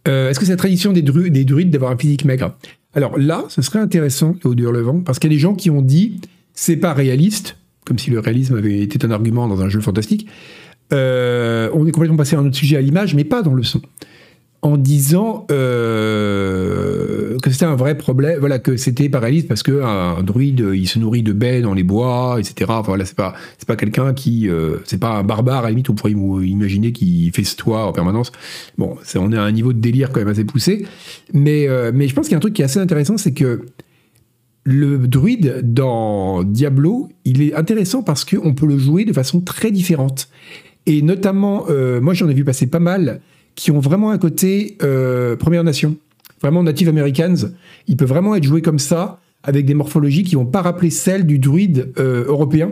Est-ce que c'est la tradition des, des druides d'avoir un physique maigre? Alors là, ce serait intéressant au vent parce qu'il y a des gens qui ont dit c'est pas réaliste, comme si le réalisme avait été un argument dans un jeu fantastique. on est complètement passé à un autre sujet à l'image, mais pas dans le son en disant euh, que c'était un vrai problème, voilà, que c'était paralysé parce que un druide, il se nourrit de baies dans les bois, etc. Enfin, voilà, c'est pas, pas quelqu'un qui, euh, c'est pas un barbare à la limite, on pourrait imaginer qu'il festoie en permanence. Bon, on est à un niveau de délire quand même assez poussé, mais, euh, mais je pense qu'il y a un truc qui est assez intéressant, c'est que le druide dans Diablo, il est intéressant parce qu'on peut le jouer de façon très différente. Et notamment, moi j'en ai vu passer pas mal qui ont vraiment un côté euh, Première Nation, vraiment Native Americans. Il peut vraiment être joué comme ça, avec des morphologies qui vont pas rappeler celles du druide euh, européen.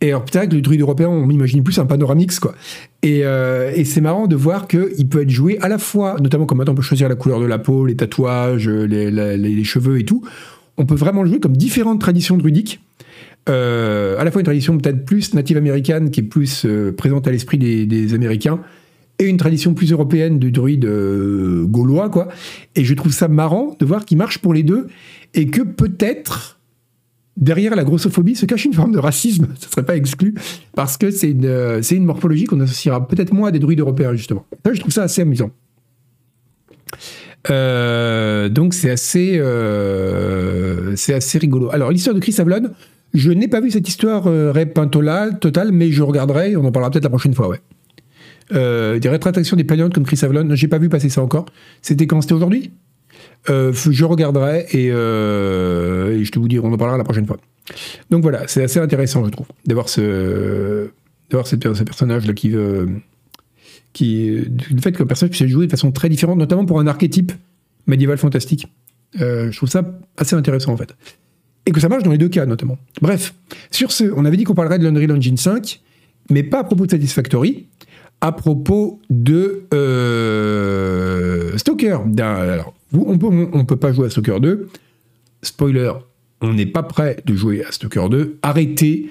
Et alors peut-être le druide européen, on m'imagine plus un panoramix, quoi. Et, euh, c'est marrant de voir qu'il peut être joué à la fois, notamment comme maintenant on peut choisir la couleur de la peau, les tatouages, les, cheveux et tout. On peut vraiment jouer comme différentes traditions druidiques. Euh, à la fois une tradition peut-être plus native américaine qui est plus présente à l'esprit des, Américains, et une tradition plus européenne du druide euh, gaulois, quoi. Et je trouve ça marrant de voir qu'il marche pour les deux et que peut-être derrière la grossophobie se cache une forme de racisme, ce serait pas exclu, parce que c'est une, euh, c'est une morphologie qu'on associera peut-être moins à des druides européens, justement. Ça, je trouve ça assez amusant. Euh, donc c'est assez, c'est assez rigolo. Alors l'histoire de Chris Avlon, Je n'ai pas vu cette histoire euh, totale, mais je regarderai, on en parlera peut-être la prochaine fois, ouais. Euh, des rétractations des plaignantes comme Chris Avalon, j'ai pas vu passer ça encore. C'était quand? C'était aujourd'hui? Euh, Je regarderai et, je te vous dis, on en parlera la prochaine fois. Donc voilà, c'est assez intéressant, je trouve, d'avoir ce, d'avoir ce, personnage là qui veut, qui, le fait qu'un personnage puisse jouer de façon très différente, notamment pour un archétype médiéval fantastique. je trouve ça assez intéressant en fait et que ça marche dans les deux cas notamment. Bref, sur ce, on avait dit qu'on parlerait de l'Unreal Engine 5, mais pas à propos de Satisfactory, à propos de euh, Stalker. Alors, on peut, on peut pas jouer à Stalker 2. Spoiler, on n'est pas prêt de jouer à Stalker 2. Arrêtez,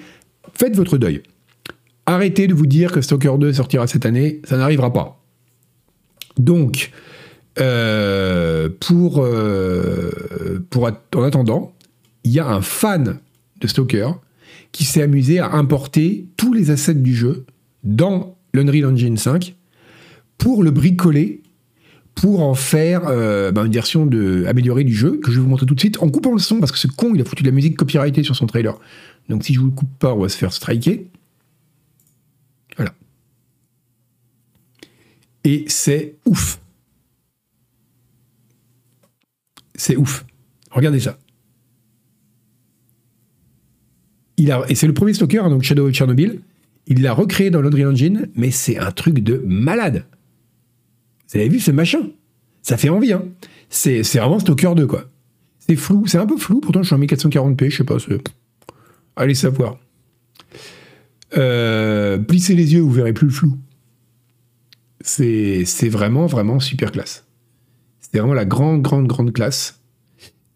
faites votre deuil. Arrêtez de vous dire que Stalker 2 sortira cette année, ça n'arrivera pas. Donc, euh, pour, euh, en attendant, il y a un fan de Stalker qui s'est amusé à importer tous les assets du jeu dans l'Unreal Engine 5 pour le bricoler, pour en faire euh, bah, une version de, améliorée du jeu que je vais vous montrer tout de suite en coupant le son parce que ce con il a foutu de la musique copyrightée sur son trailer. Donc si je vous le coupe pas, on va se faire striker. Voilà. Et c'est ouf. C'est ouf. Regardez ça. et c'est le premier Stalker, donc Shadow of Chernobyl. Il l'a recréé dans l'Unreal Engine, mais c'est un truc de malade. Vous avez vu ce machin? Ça fait envie, hein C'est vraiment Stalker 2, quoi. C'est flou, c'est un peu flou, pourtant je suis en 1440p, je sais pas. Allez savoir. Euh, plissez les yeux, vous verrez plus le flou. C'est vraiment, vraiment super classe. C'est vraiment la grande, grande, grande classe.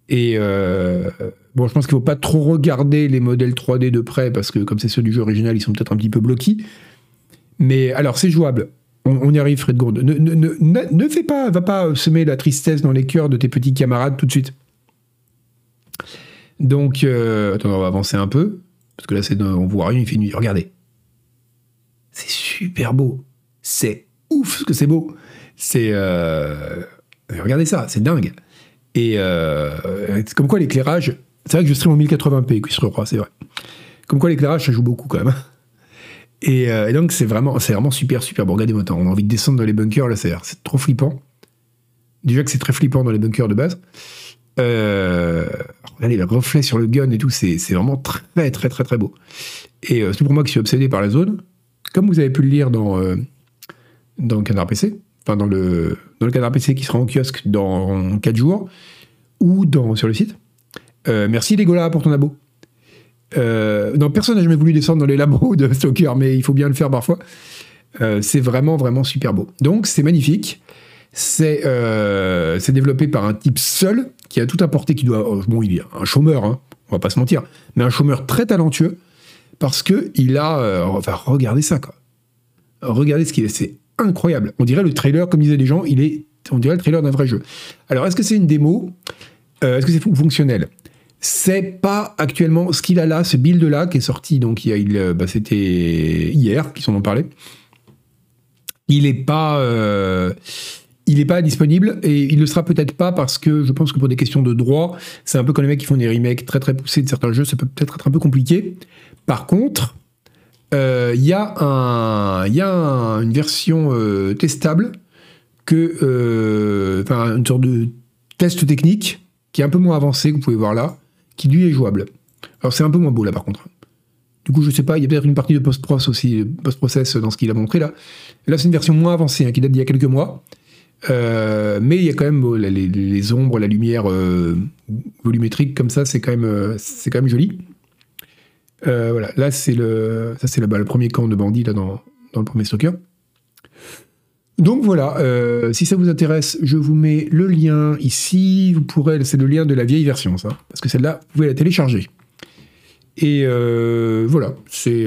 Et euh, bon, je pense qu'il ne faut pas trop regarder les modèles 3D de près, parce que comme c'est ceux du jeu original, ils sont peut-être un petit peu bloqués. Mais alors, c'est jouable. On, y arrive, Fred Gourde. Ne, ne, ne, ne, fais pas, va pas semer la tristesse dans les cœurs de tes petits camarades tout de suite. Donc, euh, attends, on va avancer un peu, parce que là, c'est, on voit rien, il fait nuit. Regardez. C'est super beau. C'est ouf ce que c'est beau. C'est. Euh, regardez ça, c'est dingue. Et euh, comme quoi l'éclairage, c'est vrai que je stream en 1080p, Chris Leroy, c'est vrai. Comme quoi l'éclairage, ça joue beaucoup quand même. Et, euh, donc c'est vraiment, vraiment super, super bon. Regardez-moi, on a envie de descendre dans les bunkers, là, c'est, trop flippant. Déjà que c'est très flippant dans les bunkers de base. Euh, regardez, le reflet sur le gun et tout, c'est, vraiment très, très, très, très beau. Et euh, c'est pour moi qui suis obsédé par la zone. Comme vous avez pu le lire dans, dans le Canard PC, enfin dans le, dans le canard PC qui sera en kiosque dans 4 jours, ou dans, sur le site. Euh, merci Legola pour ton abo. Euh, non, personne n'a jamais voulu descendre dans les labos de Stalker, mais il faut bien le faire parfois. Euh, c'est vraiment, vraiment super beau. Donc, c'est magnifique. C'est développé par un type seul qui a tout apporté, qui doit. bon, il est un chômeur, hein, on va pas se mentir, mais un chômeur très talentueux parce que il a. enfin, regardez ça, quoi. Regardez ce qu'il est. C'est incroyable. On dirait le trailer, comme disaient les gens, il est, on dirait le trailer d'un vrai jeu. Alors, est-ce que c'est une démo? Euh, Est-ce que c'est fonctionnel? C'est pas actuellement ce qu'il a là, ce build-là qui est sorti, donc il, euh, bah, c'était hier qu'ils en ont parlé. Il n'est pas, euh, il est pas disponible et il ne sera peut-être pas parce que je pense que pour des questions de droit, c'est un peu comme les mecs qui font des remakes très très poussés de certains jeux, ça peut peut-être être un peu compliqué. Par contre, il euh, y a, un, y a une version euh, testable que, euh, une sorte de test technique qui est un peu moins avancé, que vous pouvez voir là, qui lui est jouable. Alors c'est un peu moins beau là par contre. Du coup, je sais pas, il y a peut-être une partie de post-process aussi, post-process dans ce qu'il a montré là. là, c'est une version moins avancée, hein, qui date d'il y a quelques mois. Mais il y a quand même les, ombres, la lumière volumétrique comme ça, c'est quand même, quand même joli. Euh, voilà, là c'est le, ça c'est le, premier camp de bandits là dans, le premier Stalker. Donc voilà, euh, si ça vous intéresse, je vous mets le lien ici. Vous pourrez, c'est le lien de la vieille version, ça, parce que celle-là, vous pouvez la télécharger. Et euh, voilà, c'est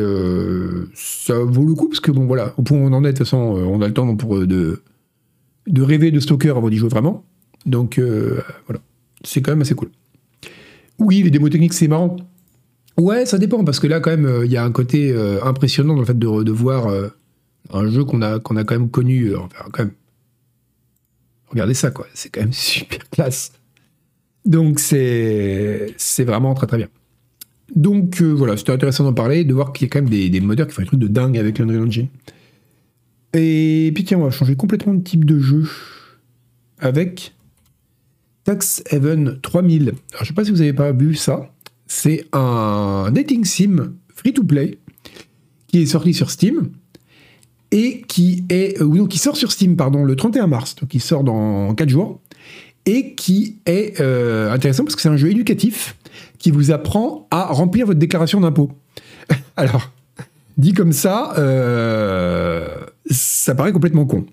ça vaut le coup parce que bon voilà, on en est, de toute façon, on a le temps pour de de rêver de Stalker avant d'y jouer vraiment. Donc voilà, c'est quand même assez cool. Oui, les démos techniques, c'est marrant. Ouais, ça dépend, parce que là, quand même, euh, il y a un côté euh, impressionnant dans le fait de, de voir euh, un jeu qu'on a, qu'on a quand même connu. enfin, quand même. Regardez ça, quoi. C'est quand même super classe. Donc, c'est, vraiment très, très bien. Donc euh, voilà, c'était intéressant d'en parler, de voir qu'il y a quand même des, des modeurs qui font des trucs de dingue avec l'Unreal Engine. Et puis tiens, on va changer complètement de type de jeu avec Tax Haven 3000. Alors je sais pas si vous avez pas vu ça. C'est un dating sim free to play qui est sorti sur Steam et qui est non, qui sort sur Steam pardon le 31 mars, donc il sort dans 4 jours et qui est euh, intéressant parce que c'est un jeu éducatif qui vous apprend à remplir votre déclaration d'impôt. Alors, dit comme ça, euh, ça paraît complètement con.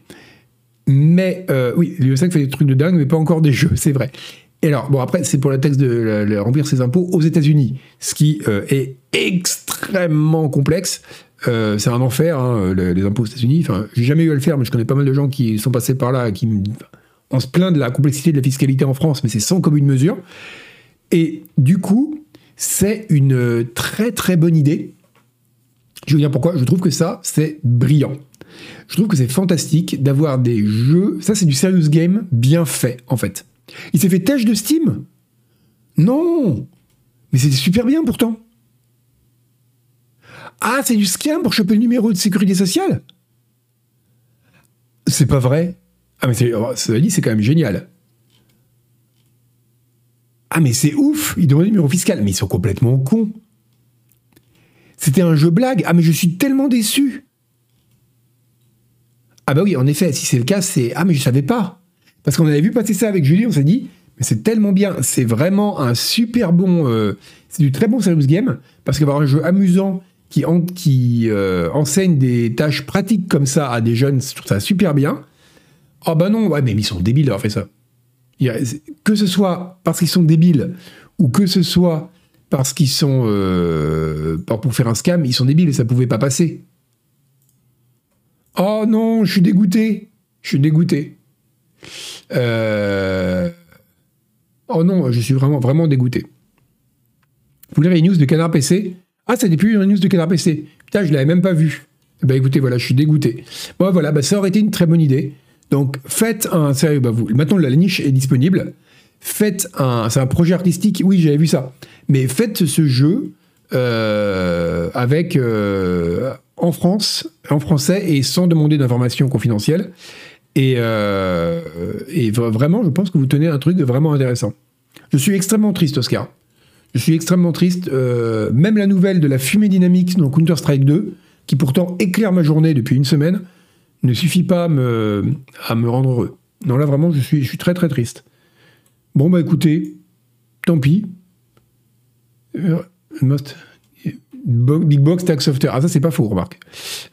Mais euh, oui, l'UE5 fait des trucs de dingue, mais pas encore des jeux, c'est vrai. Et alors, bon, après, c'est pour la texte de remplir ses impôts aux États-Unis, ce qui est extrêmement complexe. c'est un enfer, hein, les, impôts aux États-Unis. Enfin, j'ai jamais eu à le faire, mais je connais pas mal de gens qui sont passés par là, qui on se plaint de la complexité de la fiscalité en France, mais c'est sans commune mesure. Et du coup, c'est une très très bonne idée. Je vous dire pourquoi. Je trouve que ça, c'est brillant. Je trouve que c'est fantastique d'avoir des jeux. Ça, c'est du serious game bien fait, en fait. Il s'est fait tâche de Steam? Non Mais c'était super bien pourtant. Ah, c'est du scam pour choper le numéro de sécurité sociale? C'est pas vrai ah, mais oh, cela dit, c'est quand même génial. Ah, mais c'est ouf Ils demandent le numéro fiscal. Mais ils sont complètement cons. C'était un jeu blague. Ah, mais je suis tellement déçu. Ah, bah oui, en effet, si c'est le cas, c'est. Ah, mais je savais pas. Parce qu'on avait vu passer ça avec Julie, on s'est dit, mais c'est tellement bien. C'est vraiment un super bon. Euh, c'est du très bon serious game. Parce qu'avoir un jeu amusant qui, euh, enseigne des tâches pratiques comme ça à des jeunes, je trouve ça super bien. Ah bah non, ouais, mais ils sont débiles d'avoir fait ça. Que ce soit parce qu'ils sont débiles ou que ce soit parce qu'ils sont euh, pour faire un scam, ils sont débiles et ça pouvait pas passer. Oh non, je suis dégoûté. Je suis dégoûté. Euh, oh non, je suis vraiment, vraiment dégoûté. Vous lire les news de Canard PC Ah, ça n'est plus une news de Canard PC. Putain, je l'avais même pas vu. Bah écoutez, voilà, je suis dégoûté. Bon, voilà, bah, ça aurait été une très bonne idée. Donc faites un sérieux, bah maintenant la niche est disponible. Faites un, c'est un projet artistique. Oui, j'avais vu ça. Mais faites ce jeu euh, avec euh, en France, en français et sans demander d'informations confidentielles. Et, euh, vraiment, je pense que vous tenez un truc vraiment intéressant. Je suis extrêmement triste, Oscar. Je suis extrêmement triste. même la nouvelle de la fumée dynamique dans Counter Strike 2, qui pourtant éclaire ma journée depuis une semaine, ne suffit pas à me, rendre heureux. Non, là, vraiment, je suis, très, très triste. Bon, bah écoutez, tant pis. Euh, Big Box Tag Software. Ah, ça, c'est pas faux, remarque.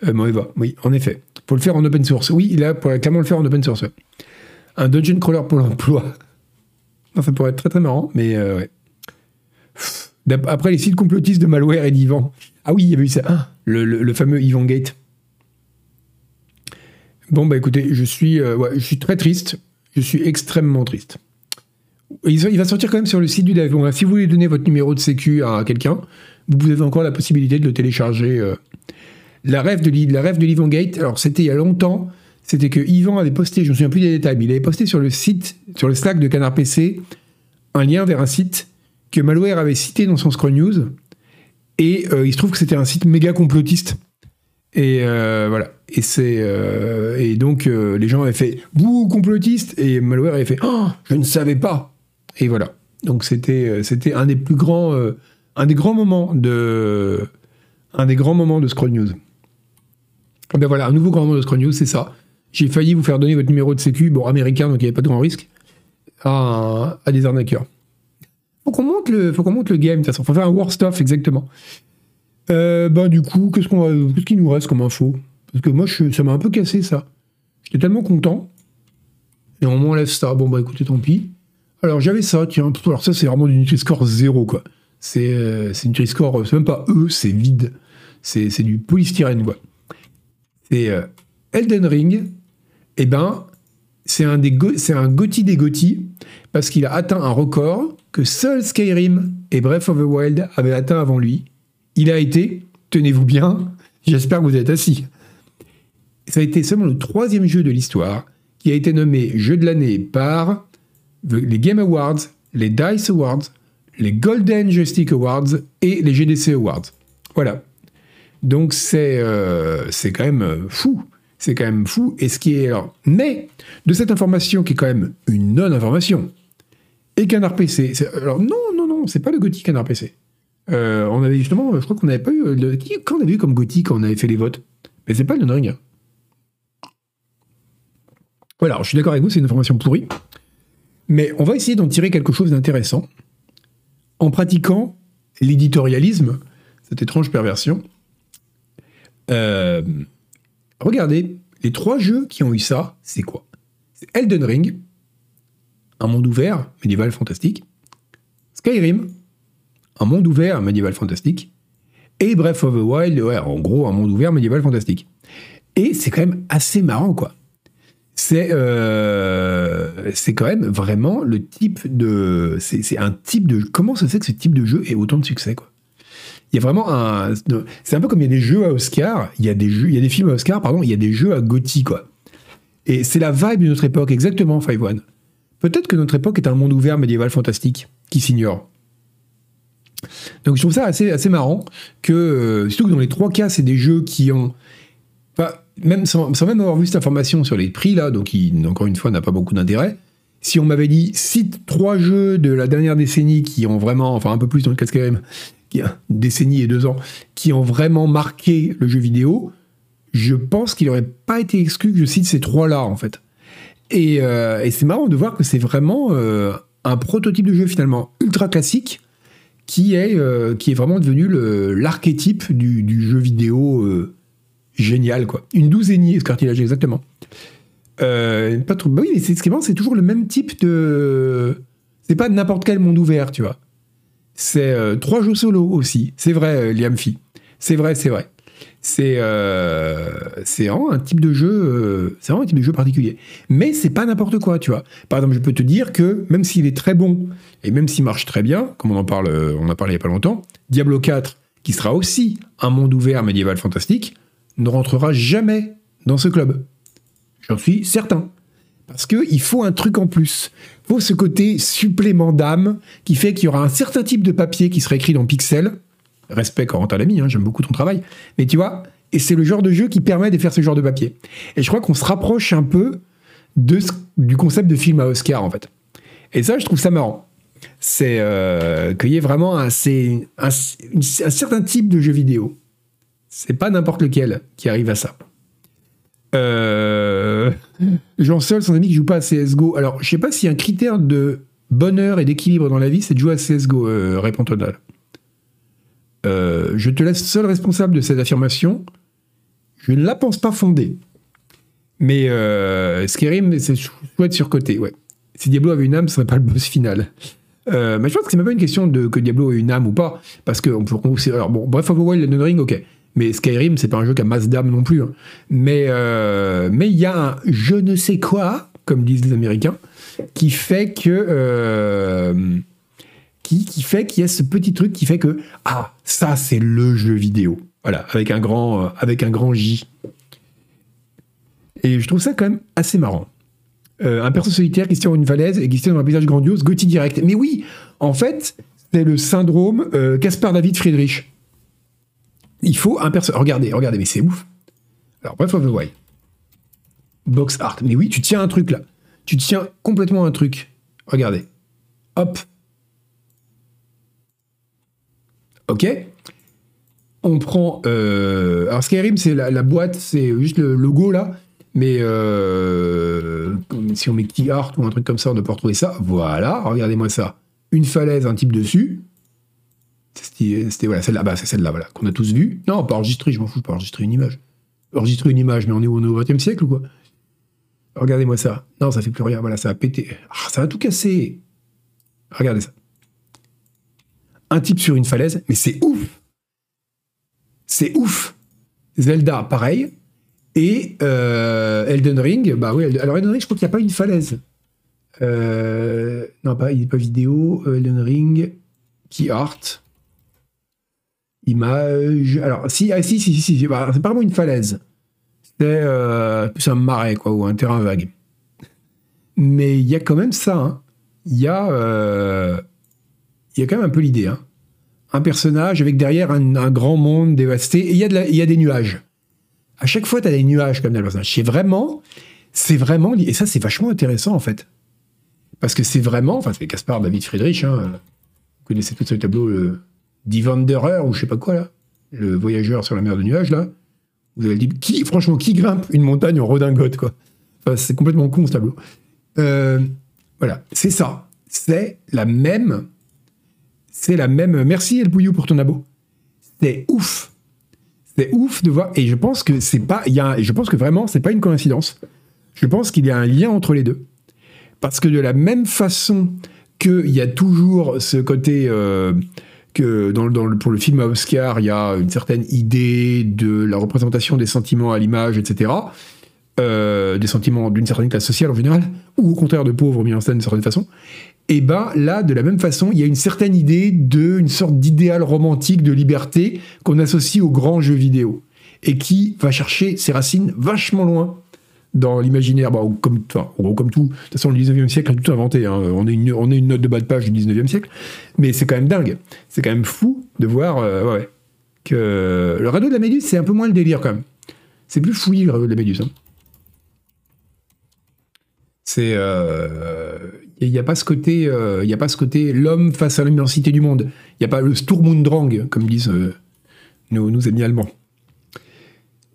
Euh, oui, en effet. Faut le faire en open source. Oui, il a pour clairement le faire en open source. Un dungeon crawler pour l'emploi. ça pourrait être très, très marrant, mais euh, ouais. Après les sites complotistes de malware et d'Ivan. Ah oui, il y avait eu ça. Ah, le, fameux Ivan Gate. Bon, bah écoutez, je suis, euh, je suis très triste. Je suis extrêmement triste. Il va sortir quand même sur le site du dev. si vous voulez donner votre numéro de sécu à quelqu'un, vous avez encore la possibilité de le télécharger. Euh. La rêve de, la rêve de Gate, alors c'était il y a longtemps, c'était que Yvan avait posté, je ne me souviens plus des détails, mais il avait posté sur le site, sur le Slack de Canard PC, un lien vers un site que Malware avait cité dans son Scroll News. Et euh, il se trouve que c'était un site méga complotiste. Et euh, voilà. Et et donc les gens avaient fait vous complotiste et Malware avait fait oh, je ne savais pas. Et voilà. Donc c'était c'était un des plus grands un des grands moments de un des grands moments de Scroll News. Et ben voilà, un nouveau grand moment de Scroll News, c'est ça. J'ai failli vous faire donner votre numéro de sécu, bon américain donc il n'y avait pas de grand risque, à, à des arnaqueurs. Faut qu'on monte le faut qu'on monte le game de toute façon. Faut faire un worst off exactement. Euh, ben du coup, qu'est-ce qu'on qu'est-ce qu'il nous reste comme info? Parce que moi, ça m'a un peu cassé ça. J'étais tellement content. Et on m'enlève ça. Bon bah écoutez, tant pis. Alors j'avais ça, tiens. Alors ça, c'est vraiment du Nutri-Score zéro quoi. C'est euh, c'est Nutri-Score, c'est même pas E, c'est vide. C'est, du polystyrène quoi. C'est euh, Elden Ring. Eh ben, c'est un des un Gotti des Gotti parce qu'il a atteint un record que seul Skyrim et Breath of the Wild avaient atteint avant lui. Il a été, tenez-vous bien, j'espère que vous êtes assis. Ça a été seulement le troisième jeu de l'histoire qui a été nommé jeu de l'année par les Game Awards, les Dice Awards, les Golden Joystick Awards et les GDC Awards. Voilà. Donc c'est euh, quand même fou. C'est quand même fou. Et ce qui est alors, mais de cette information qui est quand même une non-information et Canard PC. Alors non non non, c'est pas le Gothic Canard PC. Euh, on avait justement, je crois qu'on n'avait pas eu quand on avait eu comme Gothic quand on avait fait les votes. Mais c'est pas le Ring. Voilà, je suis d'accord avec vous, c'est une information pourrie. Mais on va essayer d'en tirer quelque chose d'intéressant en pratiquant l'éditorialisme, cette étrange perversion. Euh, regardez, les trois jeux qui ont eu ça, c'est quoi? C'est Elden Ring, un monde ouvert, médiéval fantastique. Skyrim, un monde ouvert, médiéval fantastique. Et Breath of the Wild, en gros, un monde ouvert, médiéval fantastique. Et c'est quand même assez marrant, quoi c'est euh, c'est quand même vraiment le type de c'est un type de comment ça se fait que ce type de jeu ait autant de succès quoi? Il y a vraiment un c'est un peu comme il y a des jeux à Oscar il y a des il y a des films à Oscar pardon il y a des jeux à Gotti quoi. Et c'est la vibe de notre époque exactement Five One. Peut-être que notre époque est un monde ouvert médiéval fantastique qui s'ignore. Donc je trouve ça assez assez marrant que euh, surtout que dans les trois cas c'est des jeux qui ont même sans, même avoir vu cette information sur les prix là, donc qui encore une fois n'a pas beaucoup d'intérêt. Si on m'avait dit cite trois jeux de la dernière décennie qui ont vraiment, enfin un peu plus dans le Skyrim, qui a une décennie et deux ans, qui ont vraiment marqué le jeu vidéo, je pense qu'il n'aurait pas été exclu que je cite ces trois-là en fait. Et, euh, c'est marrant de voir que c'est vraiment euh, un prototype de jeu finalement ultra classique qui est, euh, qui est vraiment devenu l'archétype du, jeu vidéo génial, quoi. Une douzaine ce cartilage, exactement. Euh, pas trop. Bah oui, mais c'est ce c'est toujours le même type de. C'est pas n'importe quel monde ouvert, tu vois. C'est euh, trois jeux solo aussi. C'est vrai, euh, Liam Fee. C'est vrai, c'est vrai. C'est vraiment un type de jeu. c'est vraiment un type de jeu particulier. Mais c'est pas n'importe quoi, tu vois. Par exemple, je peux te dire que même s'il est très bon et même s'il marche très bien, comme on en parle, on en parlé il y a pas longtemps, Diablo 4, qui sera aussi un monde ouvert médiéval fantastique, ne rentrera jamais dans ce club. J'en suis certain. Parce qu'il faut un truc en plus. Il faut ce côté supplément d'âme qui fait qu'il y aura un certain type de papier qui sera écrit dans Pixel. Respect Corentin Lamy, hein, j'aime beaucoup ton travail. Mais tu vois, et c'est le genre de jeu qui permet de faire ce genre de papier. Et je crois qu'on se rapproche un peu du concept de film à Oscar, en fait. Et ça, je trouve ça marrant. C'est euh, qu'il y ait vraiment un certain type de jeu vidéo c'est pas n'importe lequel qui arrive à ça. Euh... Jean Seul, son ami qui joue pas à CSGO. Alors, je sais pas si un critère de bonheur et d'équilibre dans la vie, c'est de jouer à CSGO, euh, répond Tonal. Euh, je te laisse seul responsable de cette affirmation. Je ne la pense pas fondée. Mais euh, Skyrim, c'est chouette surcoté, ouais. Si Diablo avait une âme, ce serait pas le boss final. Euh, mais je pense que c'est même pas une question de que Diablo ait une âme ou pas, parce que on peut. Alors bon, bref, Wild, Elden Ring, ok. Mais Skyrim, c'est pas un jeu qui a masse d'âme non plus. Hein. Mais euh, mais il y a un je ne sais quoi, comme disent les Américains, qui fait que euh, qui, qui fait qu'il y a ce petit truc qui fait que ah ça c'est le jeu vidéo. Voilà, avec un grand euh, avec un grand J. Et je trouve ça quand même assez marrant. un perso solitaire qui se tient dans une falaise et qui se tient dans un paysage grandiose, Gauthier direct. Mais oui, en fait, c'est le syndrome Caspar David Friedrich il faut un personnage. Regardez, regardez, mais c'est ouf. Alors, Breath of the Wild. Box art. Mais oui, tu tiens un truc là. Tu tiens complètement un truc. Regardez. Hop. Ok. On prend. Euh, alors, Skyrim, c'est la, boîte, c'est juste le logo là. Mais euh, si on met Key Art ou un truc comme ça, on ne peut pas retrouver ça. Voilà, regardez-moi ça. Une falaise, un type dessus. C'était voilà, celle-là, bah, c'est celle-là, voilà, qu'on a tous vu. Non, pas enregistrer, je m'en fous, pas enregistrer une image. Enregistrer une image, mais on est au, au 20 siècle ou quoi? Regardez-moi ça. Non, ça fait plus rien, voilà, ça a pété. Ah, ça a tout cassé. Regardez ça. Un type sur une falaise, mais c'est ouf C'est ouf Zelda, pareil. Et euh, Elden Ring, bah oui, alors Elden Ring, je crois qu'il n'y a pas une falaise. Euh, non, pas, il n'est pas vidéo. Elden Ring, Key Art. Image. Alors, si, ah, si, si, si, bah, c'est pas vraiment une falaise. C'est euh, un marais, quoi, ou un terrain vague. Mais il y a quand même ça. Hein. Il y a. Euh, y a quand même un peu l'idée. Hein. Un personnage avec derrière un, grand monde dévasté, et il y, y a des nuages. À chaque fois, tu as des nuages comme dans le. C'est vraiment, c'est vraiment, et ça, c'est vachement intéressant en fait. Parce que c'est vraiment, enfin, c'est Caspar David Friedrich, hein, vous connaissez tout ce tableau, le Die Wanderer, ou je sais pas quoi, là, le voyageur sur la mer de nuages, là. Vous avez dit, qui, franchement, qui grimpe une montagne en redingote, quoi? C'est complètement con, ce tableau. Euh, voilà, c'est ça. C'est la même. C'est la même. Merci El Bouillou pour ton abo. C'est ouf. C'est ouf de voir. Et je pense que c'est pas. Y a, je pense que vraiment, c'est pas une coïncidence. Je pense qu'il y a un lien entre les deux. Parce que de la même façon qu'il y a toujours ce côté. Euh, que pour le film à Oscar, il y a une certaine idée de la représentation des sentiments à l'image, etc. Euh, des sentiments d'une certaine classe sociale en général, ou au contraire de pauvres mis en scène d'une certaine façon. Et ben là, de la même façon, il y a une certaine idée de une sorte d'idéal romantique de liberté qu'on associe aux grands jeux vidéo et qui va chercher ses racines vachement loin dans l'imaginaire, bah, comme, enfin, comme tout, de toute façon, le 19e siècle a tout inventé. Hein. On, est une, on est une note de bas de page du 19e siècle, mais c'est quand même dingue. C'est quand même fou de voir euh, que le radeau de la Méduse, c'est un peu moins le délire quand même. C'est plus fouillis le radeau de la Méduse. Hein. C'est. Il euh, n'y a, pas ce côté, euh, côté l'homme face à l'immensité du monde. Il n'y a pas le Sturmundrang, comme disent nos, nos amis allemands.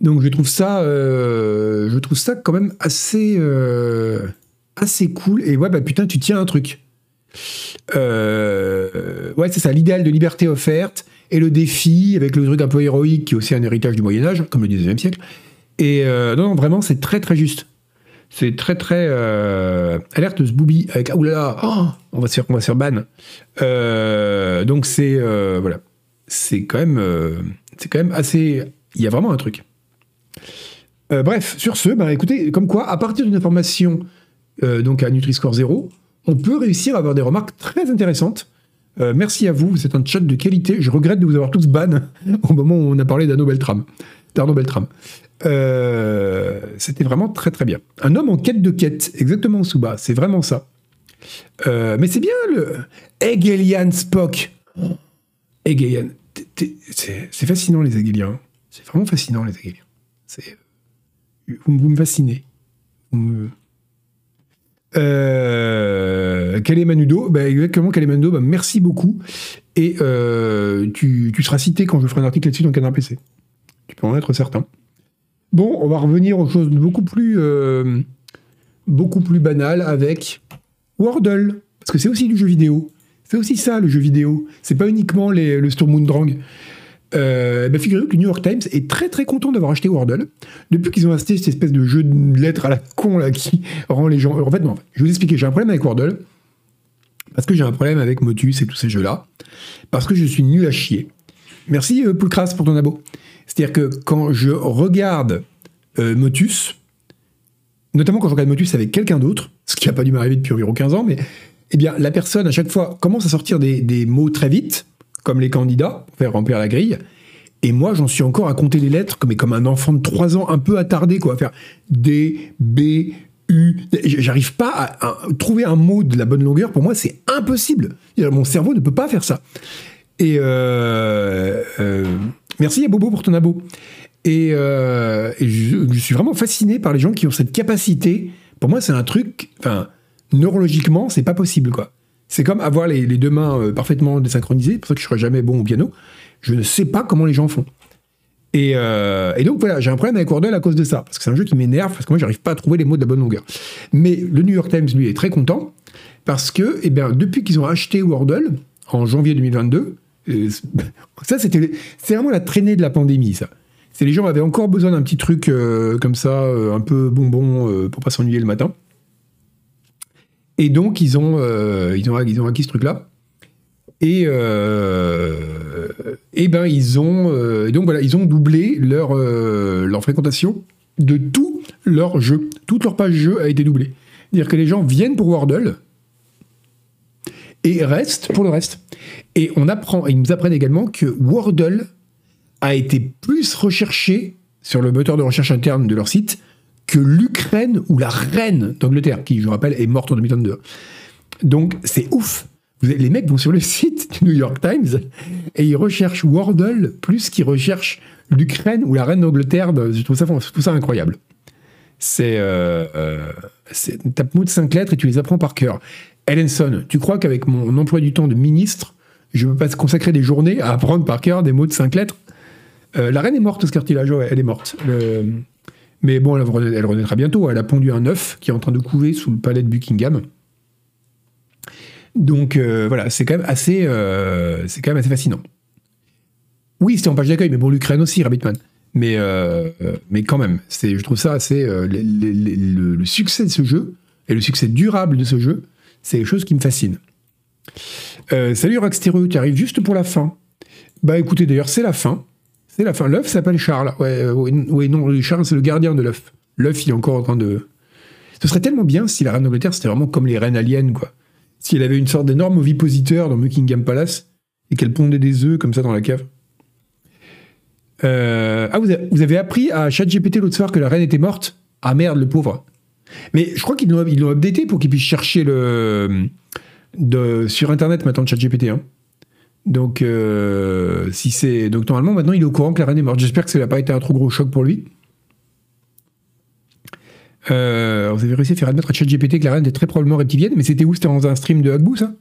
Donc je trouve ça, euh, je trouve ça quand même assez, euh, assez cool. Et ouais, bah putain, tu tiens un truc. Euh, ouais, c'est ça, l'idéal de liberté offerte et le défi avec le truc un peu héroïque qui est aussi un héritage du Moyen Âge, comme le 19e siècle. Et non, vraiment, c'est très très juste. C'est très très alerte ce booby avec ah là oh, on va se faire on va ban. donc c'est voilà, c'est quand c'est quand même assez. Il y a vraiment un truc. Euh, bref, sur ce, bah, écoutez, comme quoi, à partir d'une information euh, donc à Nutri-Score 0, on peut réussir à avoir des remarques très intéressantes. Euh, merci à vous, c'est un chat de qualité. Je regrette de vous avoir tous ban au moment où on a parlé d'Arnaud Beltram. Beltram. C'était vraiment très très bien. Un homme en quête de quête, exactement sous bas, c'est vraiment ça. mais c'est bien le Hegelian Spock. Hegelian. C'est fascinant les Hegeliens. C'est vraiment fascinant les Hegeliens. C'est vous, me fascinez. Vous euh, Manudo, bah exactement bah merci beaucoup. Et euh, tu, seras cité quand je ferai un article là-dessus dans Canard PC. Tu peux en être certain. Bon, on va revenir aux choses beaucoup plus, euh, beaucoup plus banales avec Wordle. Parce que c'est aussi du jeu vidéo. C'est aussi ça le jeu vidéo. C'est pas uniquement les, le Sturmundrang. Euh, bah, figurez-vous que le New York Times est très très content d'avoir acheté Wordle. Depuis qu'ils ont acheté cette espèce de jeu de lettres à la con là qui rend les gens. En fait, non, je vais vous expliquer. J'ai un problème avec Wordle. Parce que j'ai un problème avec Motus et tous ces jeux-là. Parce que je suis nul à chier. Merci euh, pour ton abo. C'est-à-dire que quand je regarde euh, Motus, notamment quand je regarde Motus avec quelqu'un d'autre, ce qui n'a pas dû m'arriver depuis environ 15 ans, mais eh bien la personne à chaque fois commence à sortir des mots très vite comme les candidats, faire remplir la grille. Et moi, j'en suis encore à compter les lettres, mais comme un enfant de 3 ans, un peu attardé, quoi, à faire D, B, U. J'arrive pas à, trouver un mot de la bonne longueur. Pour moi, c'est impossible. Mon cerveau ne peut pas faire ça. Et euh, euh, merci à Bobo pour ton abo. Et, euh, je, je, suis vraiment fasciné par les gens qui ont cette capacité. Pour moi, c'est un truc. Enfin, neurologiquement, c'est pas possible, quoi. C'est comme avoir les, deux mains euh, parfaitement désynchronisées, c'est pour ça que je serai jamais bon au piano. Je ne sais pas comment les gens font. Euh, et, donc voilà, j'ai un problème avec Wordle à cause de ça, parce que c'est un jeu qui m'énerve, parce que moi j'arrive pas à trouver les mots de la bonne longueur. Mais le New York Times, lui, est très content, parce que eh bien, depuis qu'ils ont acheté Wordle, en janvier 2022, euh, ça c'était c'est vraiment la traînée de la pandémie, ça. C'est les gens avaient encore besoin d'un petit truc comme ça, un peu bonbon, pour pas s'ennuyer le matin. Et donc, ils ont, euh, ils ont, ils ont acquis ce truc-là. Et, euh, et ben, ils ont, euh, donc voilà, ils ont doublé leur, leur fréquentation de tous leurs jeux. Toute leur page jeu a été doublée. C'est-à-dire que les gens viennent pour Wordle et restent pour le reste. Et on apprend, ils nous apprennent également que Wordle a été plus recherché sur le moteur de recherche interne de leur site que l'Ukraine ou la reine d'Angleterre, qui, je rappelle, est morte en 2022. Donc, c'est ouf. les mecs vont sur le site du New York Times et ils recherchent Wordle plus qu'ils recherchent l'Ukraine ou la reine d'Angleterre. Je trouve ça, tout ça incroyable. C'est. Euh, euh, tape de 5 lettres et tu les apprends par cœur. Ellenson, tu crois qu'avec mon emploi du temps de ministre, je peux pas consacrer des journées à apprendre par cœur des mots de 5 lettres? Euh, La reine est morte, ce cartilage, elle est morte. Mais bon, elle, renaîtra bientôt. Elle a pondu un œuf qui est en train de couver sous le palais de Buckingham. Donc euh, voilà, c'est quand même assez, euh, quand même fascinant. Oui, c'était en page d'accueil, mais bon, l'Ukraine aussi, Rabbitman. Mais, euh, mais quand même, je trouve ça assez. le, succès de ce jeu, et le succès durable de ce jeu, c'est quelque chose qui me fascine. salut Rockstereux, tu arrives juste pour la fin. Bah écoutez, d'ailleurs, c'est la fin. C'est la fin. L'œuf s'appelle Charles. Ouais, ouais, non, Charles, c'est le gardien de l'œuf. L'œuf, il est encore en train de. Ce serait tellement bien si la reine d'Angleterre, c'était vraiment comme les reines aliens, quoi si elle avait une sorte d'énorme ovipositeur dans Buckingham Palace et qu'elle pondait des œufs comme ça dans la cave. Euh, ah, vous avez, appris à ChatGPT l'autre soir que la reine était morte? Ah merde, le pauvre. Mais je crois qu'ils l'ont updaté pour qu'il puisse chercher le, de, sur Internet maintenant ChatGPT. Hein. Donc, euh, si c'est donc normalement maintenant il est au courant que la reine est morte. J'espère que ça n'a pas été un trop gros choc pour lui. Euh, vous avez réussi à faire admettre à ChatGPT que la reine est très probablement reptilienne, mais c'était où? C'était dans un stream de Hagbou, ça?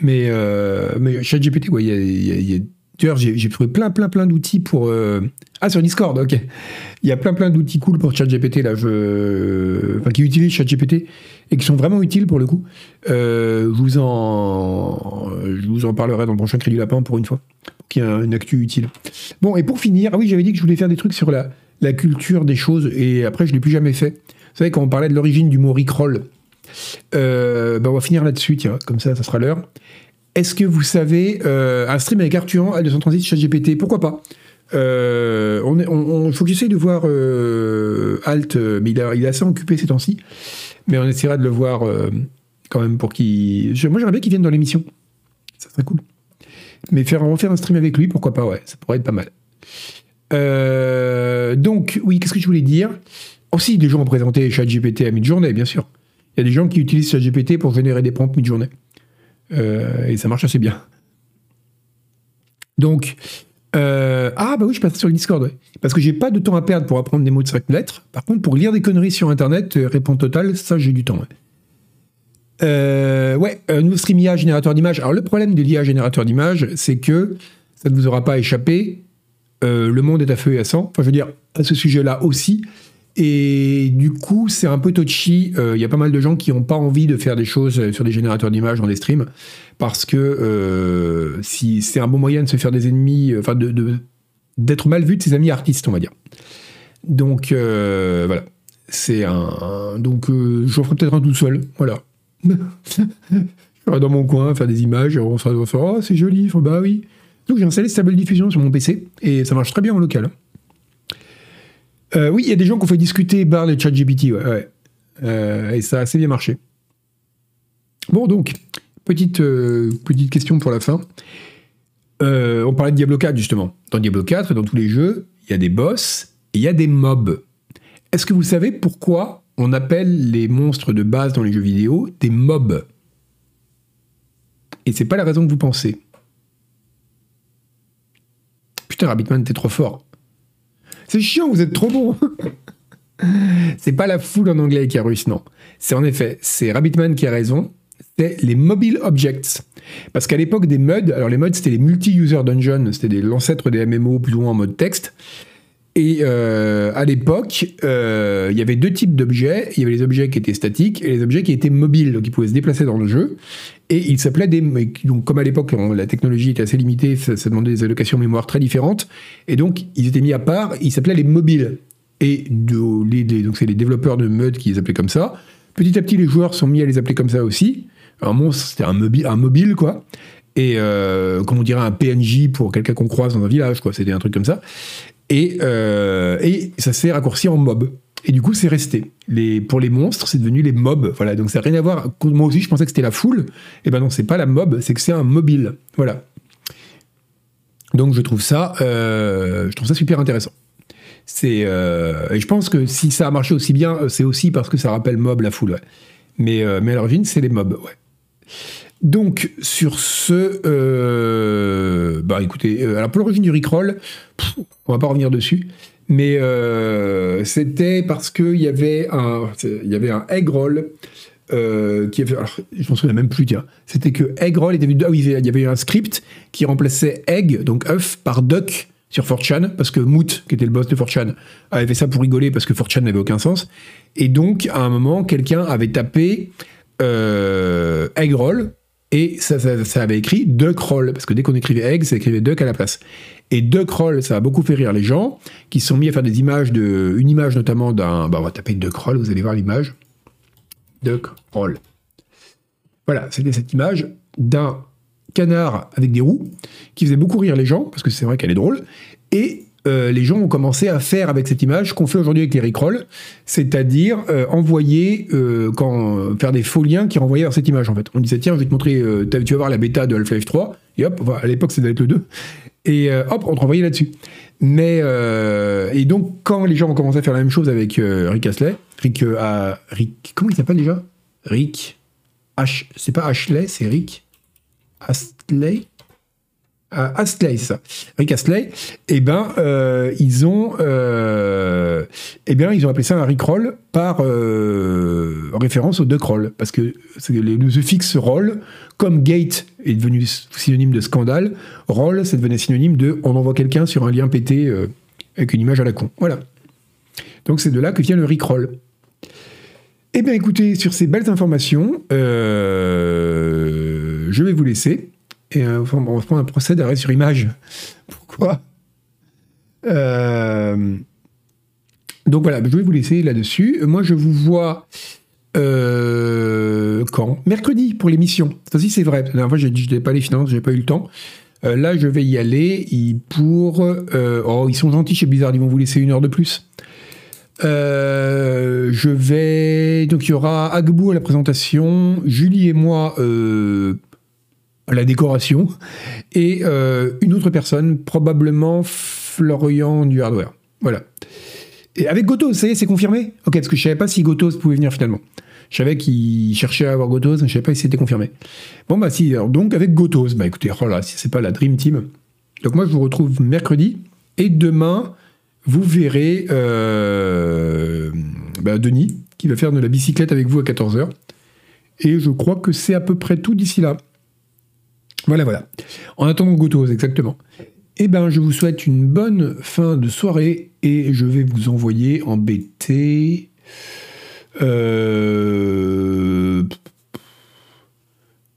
Mais, euh, mais ChatGPT, ouais, a, D'ailleurs, j'ai trouvé plein, plein, plein d'outils pour. Euh, ah, sur Discord, ok. Il y a plein, plein d'outils cool pour ChatGPT, là, qui utilisent ChatGPT et qui sont vraiment utiles pour le coup. Euh, je, vous en... je vous en parlerai dans le prochain Cri du Lapin pour une fois, pour qu'il y ait une actu utile. Bon, et pour finir, ah oui, j'avais dit que je voulais faire des trucs sur la, culture des choses, et après, je ne l'ai plus jamais fait. Vous savez, quand on parlait de l'origine du mot Rickroll, euh, ben on va finir là-dessus, tiens, comme ça, ça sera l'heure. Est-ce que vous savez, euh, un stream avec Arthur de son transit chat GPT, pourquoi pas? Euh, on, faut que j'essaye de voir euh, Alt, mais il, il, est assez occupé ces temps-ci. Mais on essaiera de le voir quand même pour qu'il. Moi, j'aimerais bien qu'il vienne dans l'émission. Ça serait cool. Mais faire, refaire un stream avec lui, pourquoi pas, ouais, ça pourrait être pas mal. Euh, donc, oui, qu'est-ce que je voulais dire? Aussi, des gens ont présenté ChatGPT à mi-journée, bien sûr. Il y a des gens qui utilisent ChatGPT pour générer des prompts mi-journée. Euh, et ça marche assez bien. Donc, euh, ah bah oui, je passe sur le Discord, Parce que j'ai pas de temps à perdre pour apprendre des mots de 5 lettres. Par contre, pour lire des conneries sur Internet, répondre total, ça j'ai du temps. Ouais, ouais un nouveau stream IA générateur d'images. Alors le problème de l'IA générateur d'images, c'est que ça ne vous aura pas échappé. Euh, le monde est à feu et à sang. Enfin, je veux dire, à ce sujet-là aussi. Et du coup, c'est un peu touchy. Euh, il y a pas mal de gens qui n'ont pas envie de faire des choses sur des générateurs d'images dans des streams parce que euh, si c'est un bon moyen de se faire des ennemis, enfin de, d'être mal vu de ses amis artistes, on va dire. Donc voilà, c'est un, donc j'en ferai peut-être un tout seul, voilà. dans mon coin faire des images, on sera faire oh c'est joli, bah oui. Donc j'ai installé Stable Diffusion sur mon PC et ça marche très bien en local. Euh, oui, il y a des gens qui ont fait discuter Barl et ChatGPT, ouais, euh, et ça a assez bien marché. Bon, donc, petite, euh, question pour la fin. on parlait de Diablo 4, justement. Dans Diablo 4, dans tous les jeux, il y a des boss et il y a des mobs. Est-ce que vous savez pourquoi on appelle les monstres de base dans les jeux vidéo des mobs? Et c'est pas la raison que vous pensez. Putain, Rabbitman, t'es trop fort. C'est chiant, vous êtes trop bon. c'est pas la foule en anglais qui a réussi, non. C'est en effet, c'est Rabbitman qui a raison. C'est les mobile objects. Parce qu'à l'époque des mods, alors les mods c'était les multi-user dungeons, c'était l'ancêtre des MMO plus moins en mode texte. Et euh, à l'époque, euh, il y avait deux types d'objets. Il y avait les objets qui étaient statiques et les objets qui étaient mobiles, donc ils pouvaient se déplacer dans le jeu. Et ils s'appelaient des. Donc, comme à l'époque, la technologie était assez limitée, ça, demandait des allocations mémoire très différentes. Et donc, ils étaient mis à part, ils s'appelaient les mobiles. Et de, donc, c'est les développeurs de MUD qui les appelaient comme ça. Petit à petit, les joueurs sont mis à les appeler comme ça aussi. Un monstre, c'était un, mobile, un mobile, quoi. Et euh, comme on dirait un PNJ pour quelqu'un qu'on croise dans un village, quoi. C'était un truc comme ça. Et, euh, et ça s'est raccourci en mob. Et du coup, c'est resté. Les, pour les monstres, c'est devenu les mobs. Voilà, donc ça n'a rien à voir. Moi aussi, je pensais que c'était la foule. Et eh ben non, c'est pas la mob, c'est que c'est un mobile. Voilà. Donc je trouve ça, euh, je trouve ça super intéressant. C'est, euh, et je pense que si ça a marché aussi bien, c'est aussi parce que ça rappelle mob la foule. Mais, euh, mais à l'origine, c'est les mobs, ouais. Donc, sur ce, euh, bah écoutez, euh, alors pour l'origine du Rickroll, on va pas revenir dessus, mais c'était parce qu'il y avait un, il y avait un egg roll qui avait, alors, je m'en souviens même plus, c'était que egg roll était ah oui, il y avait un script qui remplaçait egg, donc œuf, par duck sur 4chan, parce que Moot, qui était le boss de 4chan, avait fait ça pour rigoler parce que 4chan n'avait aucun sens. Et donc, à un moment, quelqu'un avait tapé euh, egg roll et ça, avait écrit duck roll, parce que dès qu'on écrivait egg, ça écrivait duck à la place. Et duck roll, ça a beaucoup fait rire les gens qui se sont mis à faire des images de, une image notamment d'un, bah on va taper duck roll, vous allez voir l'image, duck roll. Voilà, c'était cette image d'un canard avec des roues, qui faisait beaucoup rire les gens, parce que c'est vrai qu'elle est drôle, et euh, les gens ont commencé à faire avec cette image qu'on fait aujourd'hui avec les Rickroll, c'est-à-dire euh, envoyer, euh, faire des faux liens qui renvoyaient vers cette image en fait. On disait tiens, je vais te montrer, tu vas voir la bêta de Half-Life 3, et hop, à l'époque c'était le 2, et hop, on te renvoyait là-dessus. Mais et donc quand les gens ont commencé à faire la même chose avec Rick Astley, Rick, Rick, comment il s'appelle déjà? Rick, H, c'est pas Ashley, c'est Rick. Astley? Astley, ça. Rick Astley, eh ben, euh, ils ont, euh, eh bien, ils ont appelé ça un Rickroll par référence au Duckroll, parce que le suffixe roll, comme gate est devenu synonyme de scandale, roll, c'est devenu synonyme de on envoie quelqu'un sur un lien pété avec une image à la con. Voilà. Donc c'est de là que vient le Rickroll. Eh bien, écoutez, sur ces belles informations, je vais vous laisser. Et euh, on va prendre un procès d'arrêt sur image. Pourquoi? Euh, Donc voilà, je vais vous laisser là-dessus. Moi, je vous vois euh, quand? Mercredi pour l'émission. Ça aussi, c'est vrai. La dernière fois, je n'avais pas les finances, j'ai pas eu le temps. là, je vais y aller pour. oh, ils sont gentils chez Blizzard, ils vont vous laisser une heure de plus. je vais. Donc, il y aura Agbou à la présentation, Julie et moi la décoration, et euh, une autre personne, probablement Florian du hardware. Voilà. Et avec Gotos, ça y est, c'est confirmé? Ok, parce que je savais pas si Gotos pouvait venir finalement. Je savais qu'il cherchait à avoir Gotos, je savais pas si c'était confirmé. Bon bah si, donc avec Gotos, bah écoutez, oh là, si c'est pas la Dream Team. Donc moi je vous retrouve mercredi, et demain, vous verrez euh, bah, Denis, qui va faire de la bicyclette avec vous à 14h. Et je crois que c'est à peu près tout d'ici là. Voilà, voilà. En attendant Gotos, exactement. Eh ben, je vous souhaite une bonne fin de soirée et je vais vous envoyer en BT. Euh...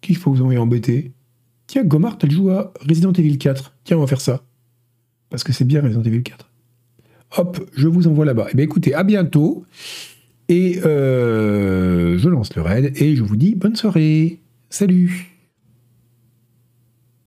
Qui faut vous envoyer en BT Tiens, Gomart, elle joue à Resident Evil 4. Tiens, on va faire ça. Parce que c'est bien Resident Evil 4. Hop, je vous envoie là-bas. Eh bien, écoutez, à bientôt. Et euh, je lance le raid et je vous dis bonne soirée. Salut